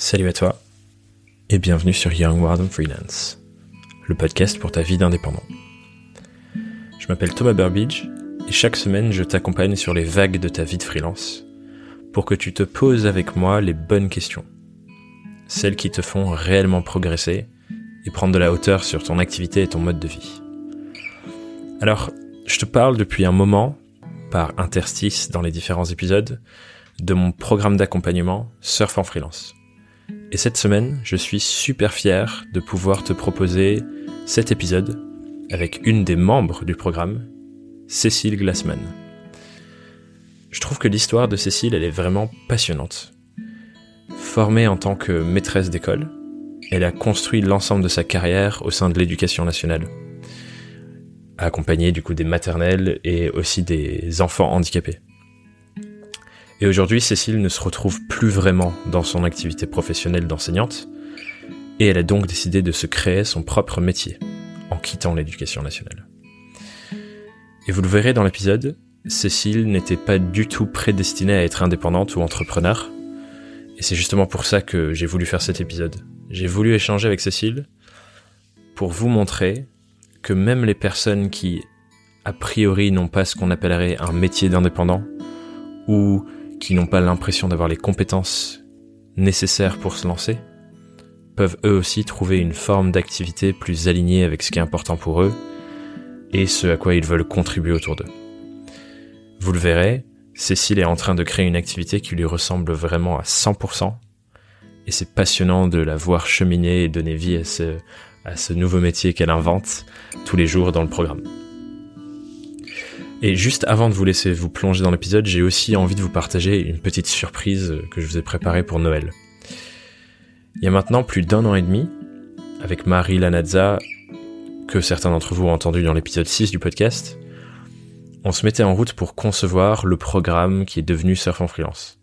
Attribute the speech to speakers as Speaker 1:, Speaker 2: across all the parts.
Speaker 1: Salut à toi et bienvenue sur Young Warden Freelance, le podcast pour ta vie d'indépendant. Je m'appelle Thomas Burbidge et chaque semaine je t'accompagne sur les vagues de ta vie de freelance pour que tu te poses avec moi les bonnes questions, celles qui te font réellement progresser et prendre de la hauteur sur ton activité et ton mode de vie. Alors, je te parle depuis un moment, par interstice dans les différents épisodes, de mon programme d'accompagnement Surf en freelance. Et cette semaine, je suis super fier de pouvoir te proposer cet épisode avec une des membres du programme, Cécile Glassman. Je trouve que l'histoire de Cécile, elle est vraiment passionnante. Formée en tant que maîtresse d'école, elle a construit l'ensemble de sa carrière au sein de l'éducation nationale, accompagnée du coup des maternelles et aussi des enfants handicapés. Et aujourd'hui, Cécile ne se retrouve plus vraiment dans son activité professionnelle d'enseignante, et elle a donc décidé de se créer son propre métier, en quittant l'éducation nationale. Et vous le verrez dans l'épisode, Cécile n'était pas du tout prédestinée à être indépendante ou entrepreneur, et c'est justement pour ça que j'ai voulu faire cet épisode. J'ai voulu échanger avec Cécile pour vous montrer que même les personnes qui, a priori, n'ont pas ce qu'on appellerait un métier d'indépendant, ou qui n'ont pas l'impression d'avoir les compétences nécessaires pour se lancer, peuvent eux aussi trouver une forme d'activité plus alignée avec ce qui est important pour eux et ce à quoi ils veulent contribuer autour d'eux. Vous le verrez, Cécile est en train de créer une activité qui lui ressemble vraiment à 100%, et c'est passionnant de la voir cheminer et donner vie à ce, à ce nouveau métier qu'elle invente tous les jours dans le programme. Et juste avant de vous laisser vous plonger dans l'épisode, j'ai aussi envie de vous partager une petite surprise que je vous ai préparée pour Noël. Il y a maintenant plus d'un an et demi, avec Marie Lanazza, que certains d'entre vous ont entendu dans l'épisode 6 du podcast, on se mettait en route pour concevoir le programme qui est devenu Surf en Freelance.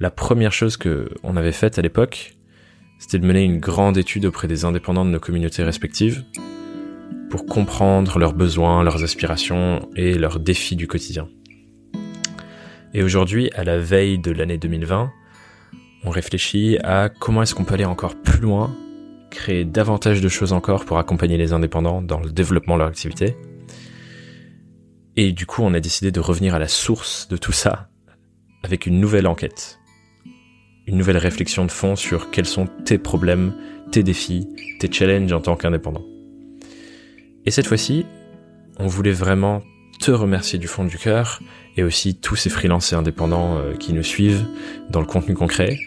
Speaker 1: La première chose que on avait faite à l'époque, c'était de mener une grande étude auprès des indépendants de nos communautés respectives, comprendre leurs besoins, leurs aspirations et leurs défis du quotidien. Et aujourd'hui, à la veille de l'année 2020, on réfléchit à comment est-ce qu'on peut aller encore plus loin, créer davantage de choses encore pour accompagner les indépendants dans le développement de leur activité. Et du coup, on a décidé de revenir à la source de tout ça avec une nouvelle enquête. Une nouvelle réflexion de fond sur quels sont tes problèmes, tes défis, tes challenges en tant qu'indépendant. Et cette fois-ci, on voulait vraiment te remercier du fond du cœur et aussi tous ces freelances et indépendants euh, qui nous suivent dans le contenu concret.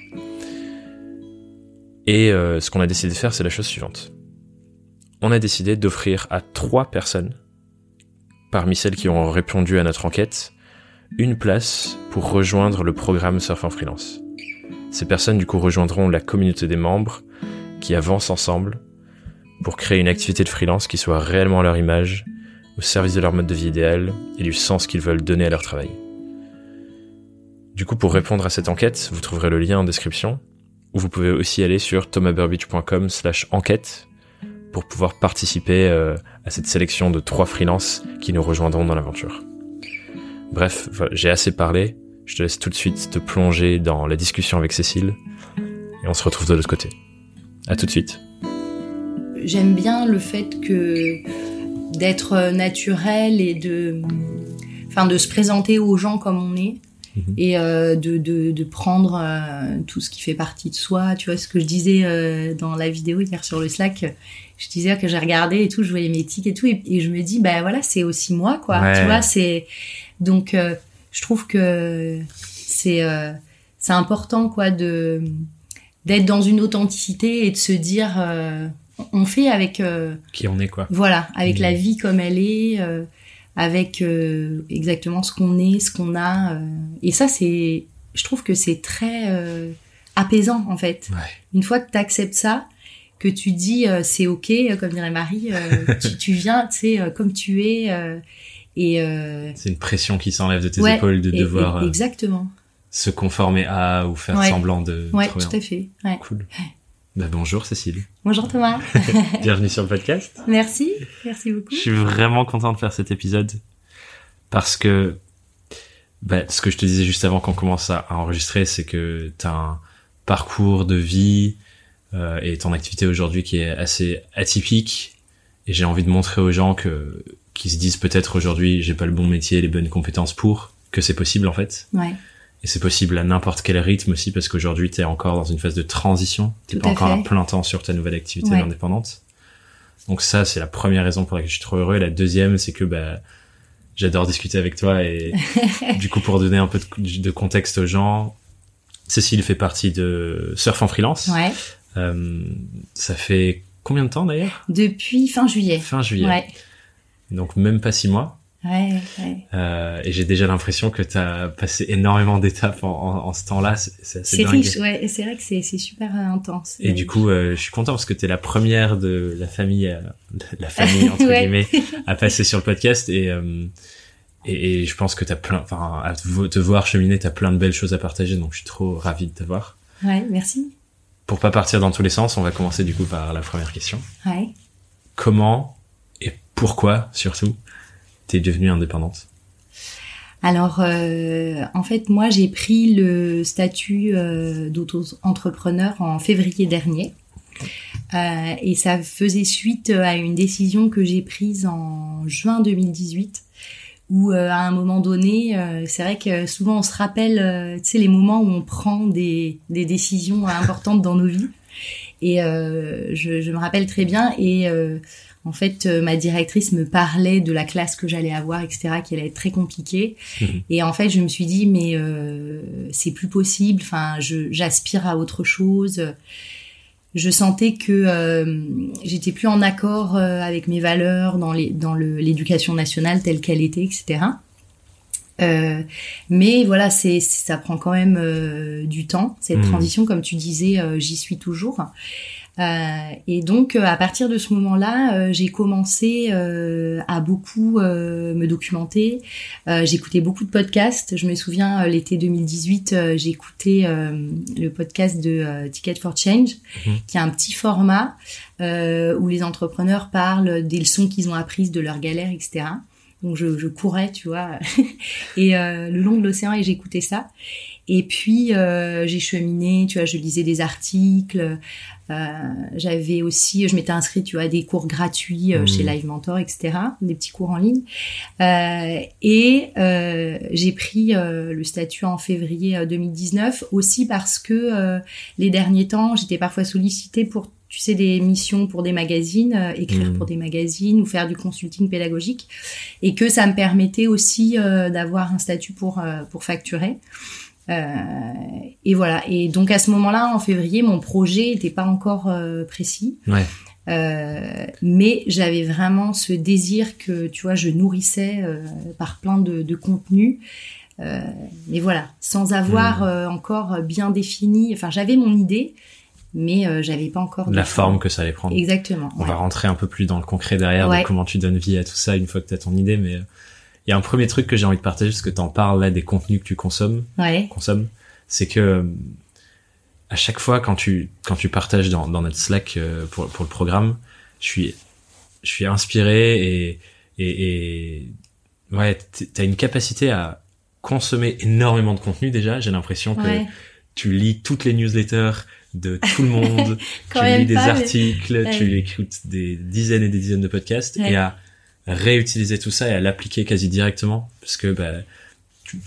Speaker 1: Et euh, ce qu'on a décidé de faire, c'est la chose suivante. On a décidé d'offrir à trois personnes, parmi celles qui ont répondu à notre enquête, une place pour rejoindre le programme Surf en Freelance. Ces personnes du coup rejoindront la communauté des membres qui avancent ensemble pour créer une activité de freelance qui soit réellement à leur image, au service de leur mode de vie idéal et du sens qu'ils veulent donner à leur travail. Du coup, pour répondre à cette enquête, vous trouverez le lien en description, ou vous pouvez aussi aller sur thomasburbidge.com slash enquête pour pouvoir participer euh, à cette sélection de trois freelances qui nous rejoindront dans l'aventure. Bref, j'ai assez parlé, je te laisse tout de suite te plonger dans la discussion avec Cécile, et on se retrouve de l'autre côté. À tout de suite
Speaker 2: j'aime bien le fait que d'être naturel et de, enfin, de se présenter aux gens comme on est mhm. et euh, de, de, de, prendre euh, tout ce qui fait partie de soi. Tu vois ce que je disais euh, dans la vidéo hier sur le Slack. Je disais que j'ai regardé et tout, je voyais mes tics et tout, et, je me dis, bah voilà, c'est aussi moi, quoi. Tu vois, c'est donc je trouve que c'est c'est important, quoi, de d'être dans une authenticité et de se dire on fait avec
Speaker 1: euh, qui on est quoi.
Speaker 2: Voilà, avec la vie comme elle est, euh, avec euh, exactement ce qu'on est, ce qu'on a. et ça, c'est, je trouve que c'est très apaisant en fait. Une fois que tu acceptes ça, que tu dis c'est ok, comme dirait Marie, tu, viens, tu sais, comme tu es. et
Speaker 1: c'est une pression qui s'enlève de tes épaules de devoir.
Speaker 2: exactement.
Speaker 1: Se conformer à ou faire semblant de.
Speaker 2: Ouais, tout à fait.
Speaker 1: Cool. Bah, bonjour Cécile.
Speaker 2: Bonjour Thomas.
Speaker 1: Bienvenue sur le podcast.
Speaker 2: Merci, merci beaucoup.
Speaker 1: Je suis vraiment content de faire cet épisode parce que bah, ce que je te disais juste avant qu'on commence à, enregistrer, c'est que tu as un parcours de vie et ton activité aujourd'hui qui est assez atypique. Et j'ai envie de montrer aux gens que qui se disent peut-être aujourd'hui j'ai pas le bon métier, les bonnes compétences pour, que c'est possible en fait.
Speaker 2: Ouais.
Speaker 1: Et c'est possible à n'importe quel rythme aussi parce qu'aujourd'hui tu es encore dans une phase de transition, t'es pas encore à plein temps sur ta nouvelle activité indépendante. Donc ça c'est la première raison pour laquelle je suis trop heureux. Et la deuxième c'est que bah j'adore discuter avec toi et du coup pour donner un peu de, contexte aux gens, Cécile fait partie de Surf en freelance.
Speaker 2: Ouais.
Speaker 1: Euh, ça fait combien de temps d'ailleurs?
Speaker 2: Depuis fin juillet.
Speaker 1: Fin juillet. Ouais donc même pas six mois.
Speaker 2: Ouais, ouais.
Speaker 1: Euh, et j'ai déjà l'impression que tu as passé énormément d'étapes en, en, ce temps-là. C'est
Speaker 2: riche, ouais. C'est vrai que c'est super euh, intense.
Speaker 1: Et du coup, euh, je suis content parce que tu es la première de la famille, euh, la famille entre guillemets, à passer sur le podcast. Et, euh, et, et, je pense que tu as plein, enfin, à te voir cheminer, tu as plein de belles choses à partager. Donc je suis trop ravi de te voir.
Speaker 2: Ouais, merci.
Speaker 1: Pour pas partir dans tous les sens, on va commencer du coup par la première question.
Speaker 2: Ouais.
Speaker 1: Comment pourquoi surtout t'es devenue indépendante?
Speaker 2: Alors, euh, en fait, moi, j'ai pris le statut euh, d'auto-entrepreneur en février dernier. Euh, et ça faisait suite à une décision que j'ai prise en juin 2018, où à un moment donné, c'est vrai que souvent on se rappelle, tu sais, les moments où on prend des, décisions importantes dans nos vies. Et je, je, me rappelle très bien. Et en fait, euh, ma directrice me parlait de la classe que j'allais avoir, etc., qui allait être très compliquée. Mhm. Et en fait, je me suis dit, mais euh, c'est plus possible. Enfin, j'aspire à autre chose. Je sentais que euh, j'étais plus en accord euh, avec mes valeurs dans les dans l'éducation nationale telle qu'elle était, etc. Euh, mais voilà, c'est ça prend quand même du temps cette mhm. transition, comme tu disais, j'y suis toujours. Euh, et donc, euh, à partir de ce moment-là, euh, j'ai commencé à beaucoup me documenter. J'écoutais beaucoup de podcasts. Je me souviens, l'été 2018, j'écoutais le podcast de Ticket for Change, mhm. qui est un petit format où les entrepreneurs parlent des leçons qu'ils ont apprises de leurs galères, etc. Donc je, je courais, tu vois, et le long de l'océan et j'écoutais ça. Et puis euh, j'ai cheminé, tu vois, je lisais des articles. Euh, j'avais aussi, je m'étais inscrite, tu vois, à des cours gratuits euh, chez mmh. Live Mentor, etc., des petits cours en ligne. Et j'ai pris le statut en février 2019 aussi parce que les derniers temps, j'étais parfois sollicitée pour tu sais, des missions pour des magazines, écrire mmh. pour des magazines ou faire du consulting pédagogique, et que ça me permettait aussi d'avoir un statut pour pour facturer. Euh, et voilà. Et donc à ce moment-là, en février, mon projet n'était pas encore euh, précis.
Speaker 1: Ouais.
Speaker 2: Euh, mais j'avais vraiment ce désir que, tu vois, je nourrissais euh, par plein de, de contenus. Euh, mais voilà, sans avoir hmm. encore bien défini. Enfin, j'avais mon idée, mais j'avais pas encore
Speaker 1: la forme que ça allait prendre.
Speaker 2: Exactement.
Speaker 1: On va rentrer un peu plus dans le concret derrière de comment tu donnes vie à tout ça une fois que tu as ton idée, mais y a un premier truc que j'ai envie de partager parce que tu en parles là des contenus que tu consommes.
Speaker 2: Ouais.
Speaker 1: Consommes. C'est que euh, à chaque fois quand tu quand tu partages dans, dans notre Slack euh, pour pour le programme, je suis je suis inspiré et et, et ouais, t'as une capacité à consommer énormément de contenu déjà. J'ai l'impression que tu lis toutes les newsletters de tout le monde, tu lis des articles, tu écoutes des dizaines et des dizaines de podcasts et à réutiliser tout ça et à l'appliquer quasi directement parce que bah,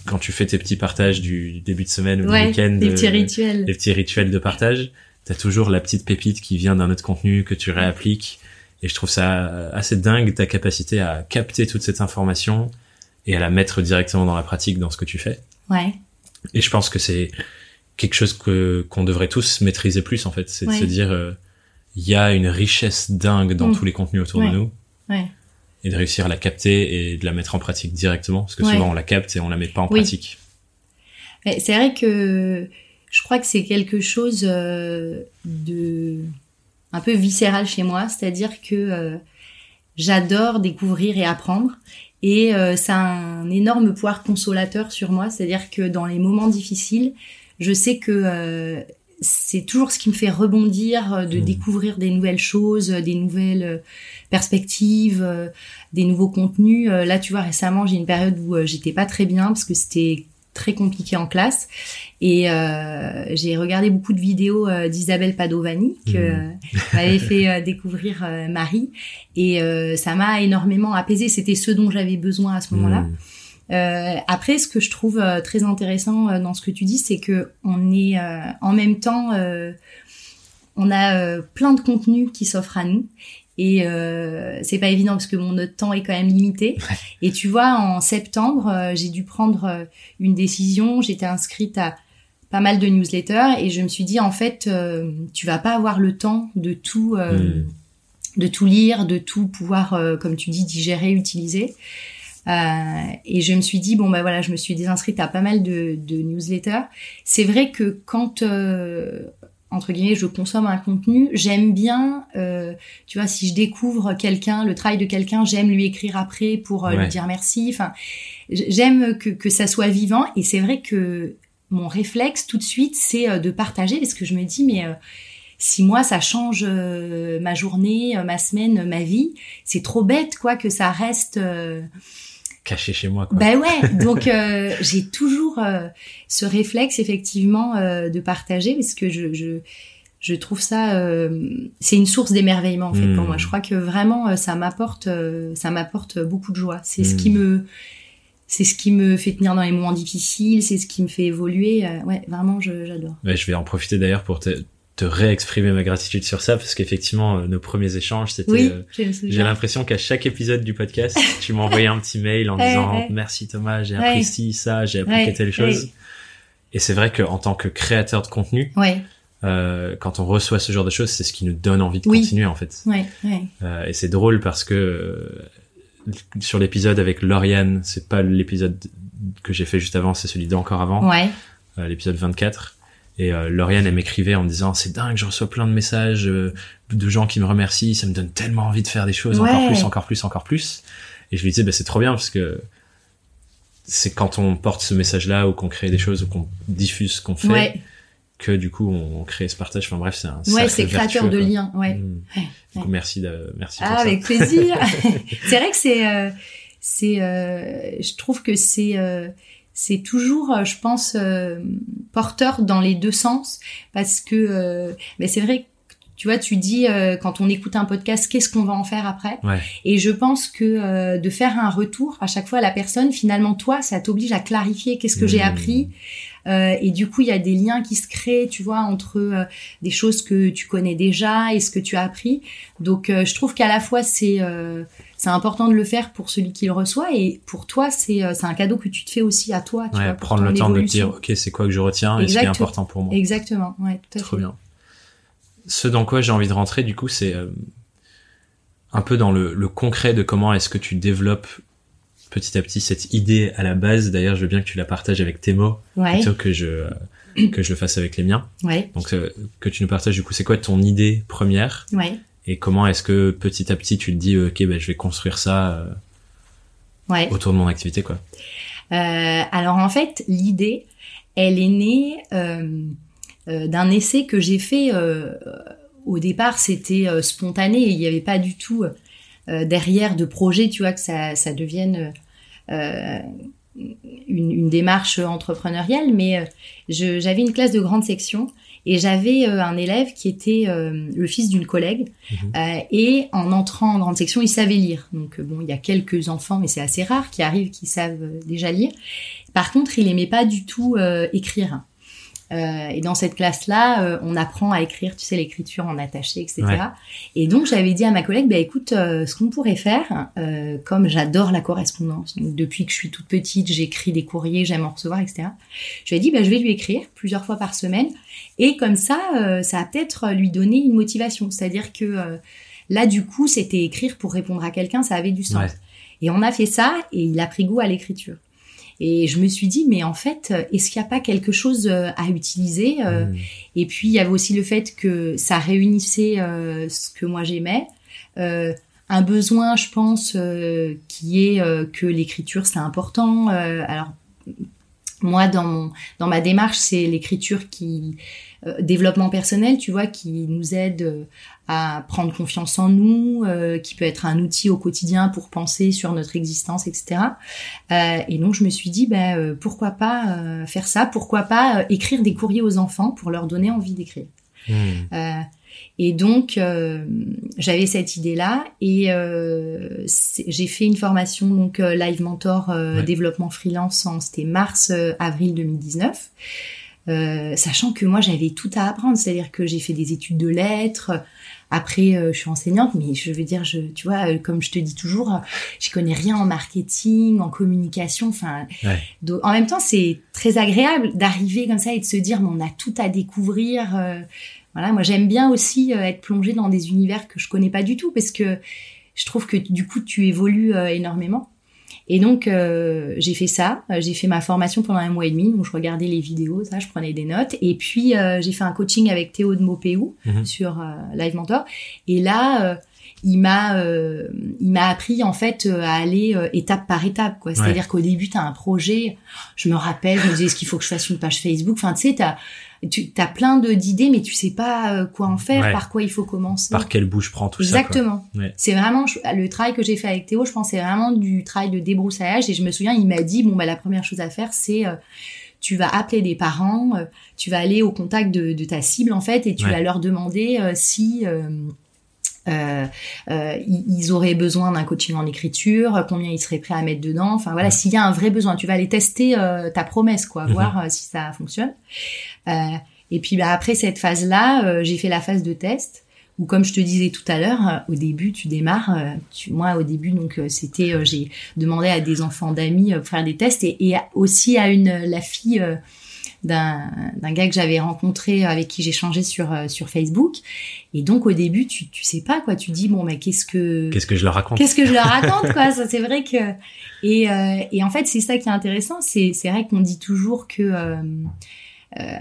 Speaker 1: quand tu fais tes petits partages du, début de semaine ou du week-end,
Speaker 2: les petits rituels,
Speaker 1: les petits rituels de partage, t'as toujours la petite pépite qui vient d'un autre contenu que tu réappliques et je trouve ça assez dingue ta capacité à capter toute cette information et à la mettre directement dans la pratique dans ce que tu fais.
Speaker 2: Ouais.
Speaker 1: Et je pense que c'est quelque chose que qu'on devrait tous maîtriser plus en fait, c'est de se dire euh, il y a une richesse dingue dans mm. tous les contenus autour
Speaker 2: de
Speaker 1: nous.
Speaker 2: Ouais
Speaker 1: et de réussir à la capter et de la mettre en pratique directement parce que souvent on la capte et on la met pas en pratique.
Speaker 2: C'est vrai que je crois que c'est quelque chose euh, de un peu viscéral chez moi, c'est-à-dire que euh, j'adore découvrir et apprendre et euh, ça a un énorme pouvoir consolateur sur moi, c'est-à-dire que dans les moments difficiles, je sais que c'est toujours ce qui me fait rebondir, de mmh. découvrir des nouvelles choses, des nouvelles perspectives, euh, des nouveaux contenus. Euh, là, tu vois, récemment, j'ai une période où euh, j'étais pas très bien parce que c'était très compliqué en classe. Et j'ai regardé beaucoup de vidéos d'Isabelle Padovani que mmh. m'avait fait découvrir Marie. Et ça m'a énormément apaisé. C'était ce dont j'avais besoin à ce moment-là. Euh, après, ce que je trouve euh, très intéressant euh, dans ce que tu dis, c'est que on est en même temps, on a plein de contenus qui s'offrent à nous. Et c'est pas évident parce que mon notre temps est quand même limité. Et tu vois, en septembre, j'ai dû prendre une décision. J'étais inscrite à pas mal de newsletters et je me suis dit en fait, tu vas pas avoir le temps de tout, hmm. de tout lire, de tout pouvoir, comme tu dis, digérer, utiliser. Euh, et je me suis dit bon ben voilà, je me suis désinscrite à pas mal de, de newsletters. C'est vrai que quand euh, entre guillemets je consomme un contenu, j'aime bien, euh, tu vois, si je découvre quelqu'un, le travail de quelqu'un, j'aime lui écrire après pour lui dire merci. Enfin, j'aime que que ça soit vivant. Et c'est vrai que mon réflexe tout de suite, c'est de partager parce que je me dis mais si moi ça change ma journée, ma semaine, ma vie, c'est trop bête quoi que ça reste
Speaker 1: caché chez moi. Quoi.
Speaker 2: Ben ouais, donc euh, j'ai toujours euh, ce réflexe effectivement euh, de partager parce que je, je, je trouve ça c'est une source d'émerveillement en fait pour moi. Hmm. Je crois que vraiment ça m'apporte ça m'apporte beaucoup de joie. C'est ce qui hmm. me c'est ce qui me fait tenir dans les moments difficiles, c'est ce qui me fait évoluer. ouais, vraiment j'adore.
Speaker 1: Ouais, je vais en profiter d'ailleurs pour te te réexprimer ma gratitude sur ça parce qu'effectivement euh, nos premiers échanges c'était
Speaker 2: oui,
Speaker 1: euh, j'ai l'impression qu'à chaque épisode du podcast tu m'envoyais un petit mail en disant merci Thomas j'ai appris ci ça j'ai appris telle chose. Et c'est vrai que en tant que créateur de contenu euh, quand on reçoit ce genre de choses c'est ce qui nous donne envie de continuer en fait. Euh, et c'est drôle parce que sur l'épisode avec Lauriane c'est pas l'épisode que j'ai fait juste avant c'est celui d'encore avant. L'épisode 24 et euh, Lauriane, elle m'écrivait en me disant c'est dingue, je reçois plein de messages euh, de gens qui me remercient, ça me donne tellement envie de faire des choses encore plus, encore plus, encore plus. Et je lui disais bah, c'est trop bien parce que c'est quand on porte ce message-là ou qu'on crée des choses ou qu'on diffuse ce qu'on fait que du coup on, crée ce partage. Enfin bref, c'est un
Speaker 2: ouais, c'est créateur de liens. Ouais.
Speaker 1: Mmh. ouais. merci de merci.
Speaker 2: Ah, avec plaisir. c'est vrai que c'est euh, c'est je trouve que c'est c'est toujours, euh, je pense, euh, porteur dans les deux sens parce que euh, mais c'est vrai tu vois, tu dis quand on écoute un podcast, qu'est-ce qu'on va en faire après? Et je pense que de faire un retour à chaque fois à la personne, finalement, toi, ça t'oblige à clarifier qu'est-ce que j'ai mmh. appris. et du coup, il y a des liens qui se créent, tu vois, entre des choses que tu connais déjà et ce que tu as appris. Donc, je trouve qu'à la fois, c'est c'est important de le faire pour celui qui le reçoit et pour toi c'est euh, un cadeau que tu te fais aussi à toi tu
Speaker 1: vois, prendre le temps de te dire ok c'est quoi que je retiens et ce qui est important pour moi.
Speaker 2: Exactement ouais tout
Speaker 1: à Trop bien. Ce dans quoi j'ai envie de rentrer du coup c'est euh, un peu dans le, le concret de comment est-ce que tu développes petit à petit cette idée à la base. D'ailleurs je veux bien que tu la partages avec tes mots plutôt que je euh, que je le fasse avec les miens.
Speaker 2: Ouais.
Speaker 1: donc que tu nous partages du coup c'est quoi ton idée première?
Speaker 2: Ouais
Speaker 1: et comment est-ce que petit à petit tu te dis ok ben je vais construire ça euh,
Speaker 2: ouais.
Speaker 1: autour de mon activité quoi
Speaker 2: euh, alors en fait l'idée elle est née euh, euh d'un essai que j'ai fait au départ c'était spontané il n'y avait pas du tout derrière de projet tu vois que ça, ça devienne une, une, démarche entrepreneuriale mais j'avais une classe de grande section et j'avais euh, un élève qui était euh, le fils d'une collègue. Mhm. Euh, et en entrant en grande section, il savait lire. Donc bon, il y a quelques enfants, mais c'est assez rare, qui arrivent, qui savent déjà lire. Par contre, il aimait pas du tout écrire. Euh, et dans cette classe-là, euh, on apprend à écrire, tu sais, l'écriture en attaché, etc. Et donc, j'avais dit à ma collègue, bah écoute, euh, ce qu'on pourrait faire, comme j'adore la correspondance, donc depuis que je suis toute petite, j'écris des courriers, j'aime en recevoir, etc. Je lui ai dit, bah je vais lui écrire plusieurs fois par semaine, et comme ça, ça va peut-être lui donner une motivation. C'est-à-dire que là, du coup, c'était écrire pour répondre à quelqu'un, ça avait du sens. Et on a fait ça, et il a pris goût à l'écriture. Et je me suis dit, mais en fait, est-ce qu'il n'y a pas quelque chose euh, à utiliser euh, mm. Et puis, il y avait aussi le fait que ça réunissait euh, ce que moi j'aimais. un besoin, je pense, qui est que l'écriture, c'est important. alors, moi dans mon dans ma démarche c'est l'écriture qui euh, développement personnel, tu vois, qui nous aide euh, à prendre confiance en nous, euh, qui peut être un outil au quotidien pour penser sur notre existence, etc. Euh, et donc je me suis dit, bah, pourquoi pas faire ça? Pourquoi pas écrire des courriers aux enfants pour leur donner envie d'écrire? Mmh. Et donc, euh, j'avais cette idée-là et euh, j'ai fait une formation, donc Live Mentor ouais. Développement Freelance, c'était mars-avril 2019. Euh, sachant que moi j'avais tout à apprendre, c'est-à-dire que j'ai fait des études de lettres, après euh, je suis enseignante, mais je veux dire, je, tu vois, euh, comme je te dis toujours, je connais rien en marketing, en communication, enfin, en même temps c'est très agréable d'arriver comme ça et de se dire, mais on a tout à découvrir. voilà, moi j'aime bien aussi être plongée dans des univers que je connais pas du tout parce que je trouve que du coup tu évolues énormément. Et donc euh, j'ai fait ça, j'ai fait ma formation pendant un mois et demi, donc je regardais les vidéos, ça, je prenais des notes, et puis j'ai fait un coaching avec Théo de Mopéou mhm. sur Live Mentor, et là il m'a il m'a appris en fait à aller étape par étape quoi. C'est à dire qu'au début tu as un projet. Je me rappelle je me disais est-ce qu'il faut que je fasse une page Facebook? Enfin tu sais t'as tu as plein de d'idées mais tu sais pas euh, quoi en faire par quoi il faut commencer.
Speaker 1: Par quelle bouche prend tout
Speaker 2: ça exactement. C'est vraiment le travail que j'ai fait avec Théo je pense c'est vraiment du travail de débroussaillage. Et je me souviens il m'a dit bon bah la première chose à faire c'est euh, tu vas appeler des parents euh, tu vas aller au contact de, de, ta cible en fait et tu vas leur demander si euh, euh, ils auraient besoin d'un coaching en écriture, combien ils seraient prêts à mettre dedans. Enfin voilà, s'il y a un vrai besoin, tu vas aller tester euh, ta promesse, quoi, mhm. voir euh, si ça fonctionne. et puis bah, après cette phase-là, j'ai fait la phase de test. Où comme je te disais tout à l'heure, au début tu démarres. Tu, moi au début donc c'était j'ai demandé à des enfants d'amis pour faire des tests et, et aussi à une la fille d'un gars que j'avais rencontré avec qui j'ai changé sur euh, sur Facebook. Et donc au début tu tu sais pas quoi. Tu dis bon mais qu'est-ce que
Speaker 1: qu'est-ce que je leur raconte?
Speaker 2: Qu'est-ce que je leur raconte quoi? Ça c'est vrai que et euh, et en fait c'est ça qui est intéressant. C'est c'est vrai qu'on dit toujours que euh, euh,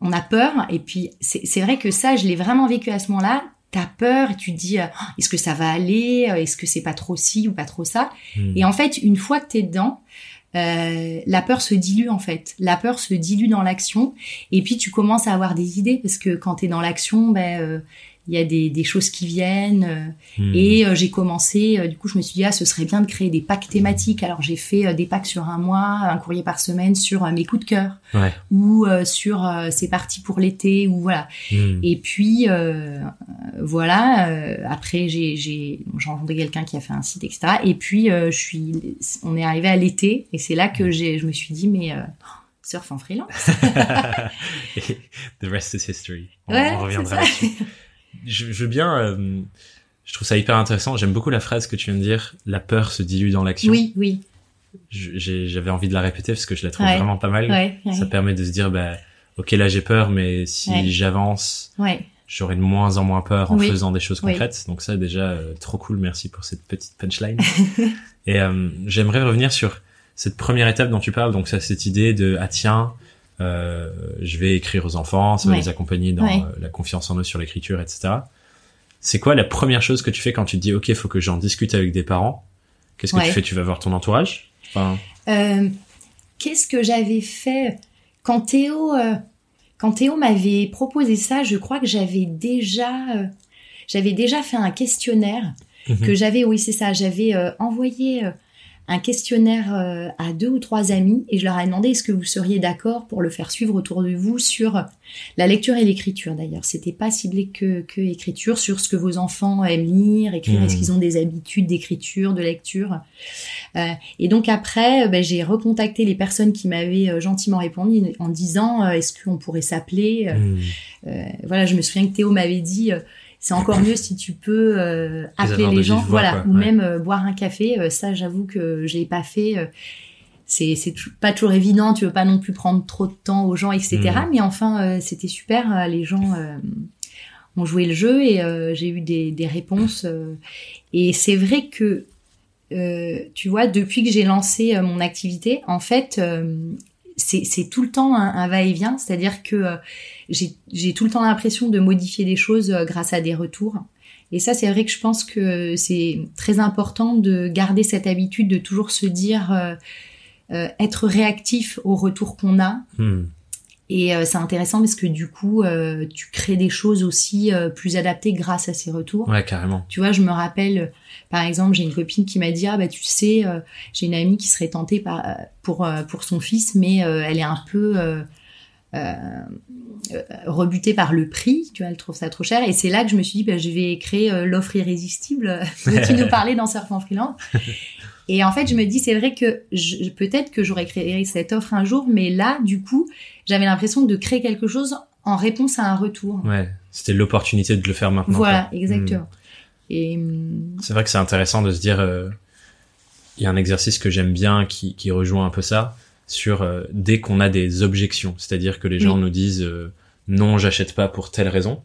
Speaker 2: on a peur. Et puis c'est c'est vrai que ça je l'ai vraiment vécu à ce moment-là. T'as peur et tu te dis oh, est-ce que ça va aller? Est-ce que c'est pas trop ci ou pas trop ça? Hmm. et en fait une fois que t'es dedans euh, la peur se dilue en fait. La peur se dilue dans l'action et puis tu commences à avoir des idées parce que quand tu es dans l'action, ben euh, il y a des, des, choses qui viennent euh, hmm. et j'ai commencé du coup je me suis dit ah ce serait bien de créer des packs thématiques alors j'ai fait des packs sur un mois un courrier par semaine sur mes coups de cœur ou sur c'est parti pour l'été ou voilà hmm. et puis voilà. Euh, après, j'ai j'ai rencontré quelqu'un qui a fait un site, etc. Et puis, euh, je suis, on est arrivé à l'été, et c'est là que j'ai, je me suis dit, mais euh, surf en freelance.
Speaker 1: The rest is history. On, reviendra là-dessus. Je, je, veux bien. je trouve ça hyper intéressant. J'aime beaucoup la phrase que tu viens de dire. La peur se dilue dans l'action.
Speaker 2: Oui, oui.
Speaker 1: J'avais envie de la répéter parce que je la trouve vraiment pas mal. ça permet de se dire, bah, ok, là j'ai peur, mais si j'avance,
Speaker 2: ouais
Speaker 1: j'aurais de moins en moins peur en faisant des choses concrètes. Donc ça déjà euh, trop cool. Merci pour cette petite punchline. et euh, j'aimerais revenir sur cette première étape dont tu parles. Donc ça, cette idée de ah tiens, euh, je vais écrire aux enfants, ça va les accompagner dans euh, la confiance en eux sur l'écriture, etc. C'est quoi la première chose que tu fais quand tu te dis ok, faut que j'en discute avec des parents? Qu'est-ce que tu fais? Tu vas voir ton entourage? Enfin...
Speaker 2: Qu'est-ce que j'avais fait? Quand Théo quand Théo m'avait proposé ça, je crois que j'avais déjà, euh, j'avais déjà fait un questionnaire mhm. que j'avais, oui c'est ça, j'avais euh, envoyé euh, un questionnaire euh, à deux ou trois amis et je leur ai demandé est-ce que vous seriez d'accord pour le faire suivre autour de vous sur la lecture et l'écriture d'ailleurs. C'était pas ciblé que, que écriture, sur ce que vos enfants aiment lire, écrire, est-ce mmh. qu'ils ont des habitudes d'écriture, de lecture. Euh, et donc après, ben, j'ai recontacté les personnes qui m'avaient euh, gentiment répondu en disant est-ce qu'on pourrait s'appeler. Mmh. voilà, je me souviens que Théo m'avait dit c'est encore mieux si tu peux euh, appeler les gens, voilà, ou même euh, boire un café. Euh, ça, j'avoue que je l'ai pas fait. c'est pas toujours évident. Tu veux pas non plus prendre trop de temps aux gens, etc. Hmm. Mais enfin, c'était super. Les gens ont joué le jeu et j'ai eu des, des réponses. et c'est vrai que tu vois, depuis que j'ai lancé mon activité, en fait, c'est tout le temps un, va-et-vient, c'est-à-dire que euh, j'ai tout le temps l'impression de modifier des choses euh, grâce à des retours. Et ça, c'est vrai que je pense que c'est très important de garder cette habitude de toujours se dire euh, être réactif au retour qu'on a.
Speaker 1: Hmm.
Speaker 2: Et euh, c'est intéressant parce que du coup, euh, tu crées des choses aussi euh, plus adaptées grâce à ces retours.
Speaker 1: Ouais, carrément.
Speaker 2: Tu vois, je me rappelle, par exemple, j'ai une copine qui m'a dit ah bah tu sais, j'ai une amie qui serait tentée par, pour pour son fils, mais elle est un peu rebutée par le prix. Tu vois, elle trouve ça trop cher. Et c'est là que je me suis dit bah je vais créer l'offre irrésistible dont tu nous parlais dans Surf en freelance. Et en fait, je me dis, c'est vrai que peut-être que j'aurais créé cette offre un jour, mais là, du coup, j'avais l'impression de créer quelque chose en réponse à un retour.
Speaker 1: Ouais, c'était l'opportunité de le faire maintenant.
Speaker 2: Voilà,
Speaker 1: quoi.
Speaker 2: exactement. Et hum,
Speaker 1: Hmm. C'est vrai que c'est intéressant de se dire, euh, il y a un exercice que j'aime bien qui, qui rejoint un peu ça, sur euh, dès qu'on a des objections, c'est-à-dire que les gens
Speaker 2: Oui.
Speaker 1: nous disent euh, non, j'achète pas pour telle raison.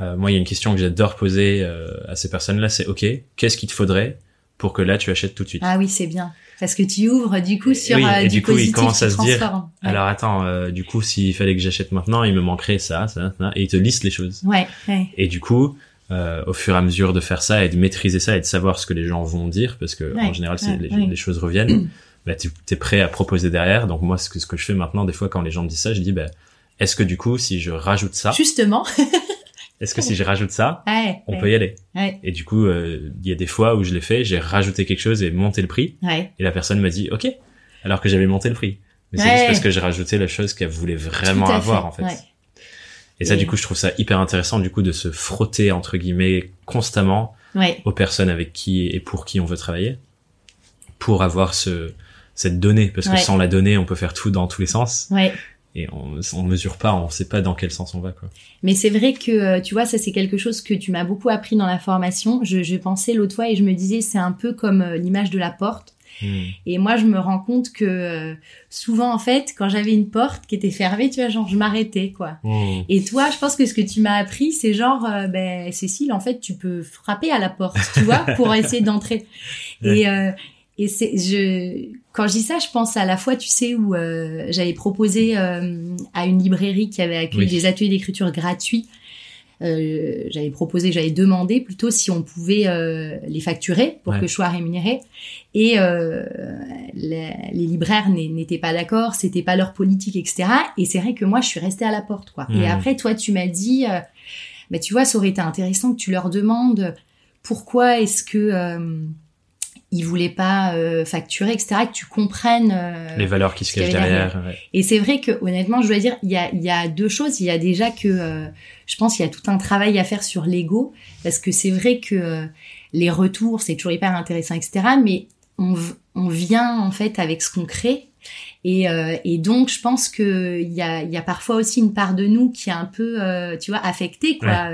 Speaker 1: Euh, moi, il y a une question que j'adore poser euh, à ces personnes-là, c'est ok, qu'est-ce qu'il te faudrait? Pour que là tu achètes tout de suite
Speaker 2: ah oui, c'est bien. Parce que tu ouvres du coup sur
Speaker 1: Oui,
Speaker 2: euh,
Speaker 1: et
Speaker 2: du,
Speaker 1: du coup, il
Speaker 2: positif
Speaker 1: commence
Speaker 2: qui
Speaker 1: à se dire.
Speaker 2: Ouais.
Speaker 1: Alors attends, euh, du coup, s'il fallait que j'achète maintenant, il me manquerait ça, ça, ça, et il te liste les choses.
Speaker 2: Ouais, ouais.
Speaker 1: Et du coup, euh, au fur et à mesure de faire ça et de maîtriser ça et de savoir ce que les gens vont dire, parce que
Speaker 2: Ouais,
Speaker 1: en général, c'est
Speaker 2: ouais,
Speaker 1: les,
Speaker 2: ouais.
Speaker 1: les choses reviennent, bah, tu es prêt à proposer derrière. Donc moi, ce que, ce que je fais maintenant, des fois, quand les gens me disent ça, je dis, bah, est-ce que du coup, si je rajoute ça,
Speaker 2: Justement.
Speaker 1: est-ce que si je rajoute ça,
Speaker 2: Ouais,
Speaker 1: on
Speaker 2: ouais,
Speaker 1: peut y aller?
Speaker 2: Ouais,
Speaker 1: Et du coup, euh, il y a des fois où je l'ai fait, j'ai rajouté quelque chose et monté le prix, et la personne m'a dit, ok, alors que j'avais monté le prix. Mais c'est juste parce que j'ai rajouté la chose qu'elle voulait vraiment avoir,
Speaker 2: fait,
Speaker 1: en fait.
Speaker 2: ouais.
Speaker 1: Et ça,
Speaker 2: Et-
Speaker 1: du coup, je trouve ça hyper intéressant, du coup, de se frotter, entre guillemets, constamment aux personnes avec qui et pour qui on veut travailler, pour avoir ce, cette donnée. Parce que sans la donnée, on peut faire tout dans tous les sens. Et on, on mesure pas, on sait pas dans quel sens on va, quoi.
Speaker 2: Mais c'est vrai que, euh, tu vois, ça c'est quelque chose que tu m'as beaucoup appris dans la formation. Je, je pensais l'autre fois et je me disais, c'est un peu comme euh, l'image de la porte.
Speaker 1: Hmm.
Speaker 2: Et moi, je me rends compte que euh, souvent, en fait, quand j'avais une porte qui était fermée, tu vois, genre, je m'arrêtais, quoi.
Speaker 1: Hmm.
Speaker 2: Et toi, je pense que ce que tu m'as appris, c'est genre, euh, ben, Cécile, en fait, tu peux frapper à la porte, tu vois, pour essayer d'entrer. Et, euh, et c'est, je, quand je dis ça, je pense à la fois, tu sais, où euh, j'avais proposé euh, à une librairie qui avait accueilli
Speaker 1: Oui.
Speaker 2: des ateliers d'écriture gratuits. Euh, j'avais proposé, j'avais demandé plutôt si on pouvait les facturer pour
Speaker 1: Ouais.
Speaker 2: que je sois rémunérée. Et les, les libraires n'étaient pas d'accord, c'était pas leur politique, etc. Et c'est vrai que moi, je suis restée à la porte, quoi. Et après, toi, tu m'as dit, bah, tu vois, ça aurait été intéressant que tu leur demandes pourquoi est-ce que ils voulaient pas euh, facturer, etc. Que tu comprennes. euh,
Speaker 1: Les valeurs qui se cachent derrière. ouais.
Speaker 2: et c'est vrai que honnêtement, je dois dire, il y a, il y a deux choses. Il y a déjà que euh, je pense qu'il y a tout un travail à faire sur l'ego, parce que c'est vrai que euh, les retours, c'est toujours hyper intéressant, etc. Mais on, on vient en fait avec ce qu'on crée. Et, euh, et donc, je pense que il y a, il y a parfois aussi une part de nous qui est un peu, euh, tu vois, affectée, quoi.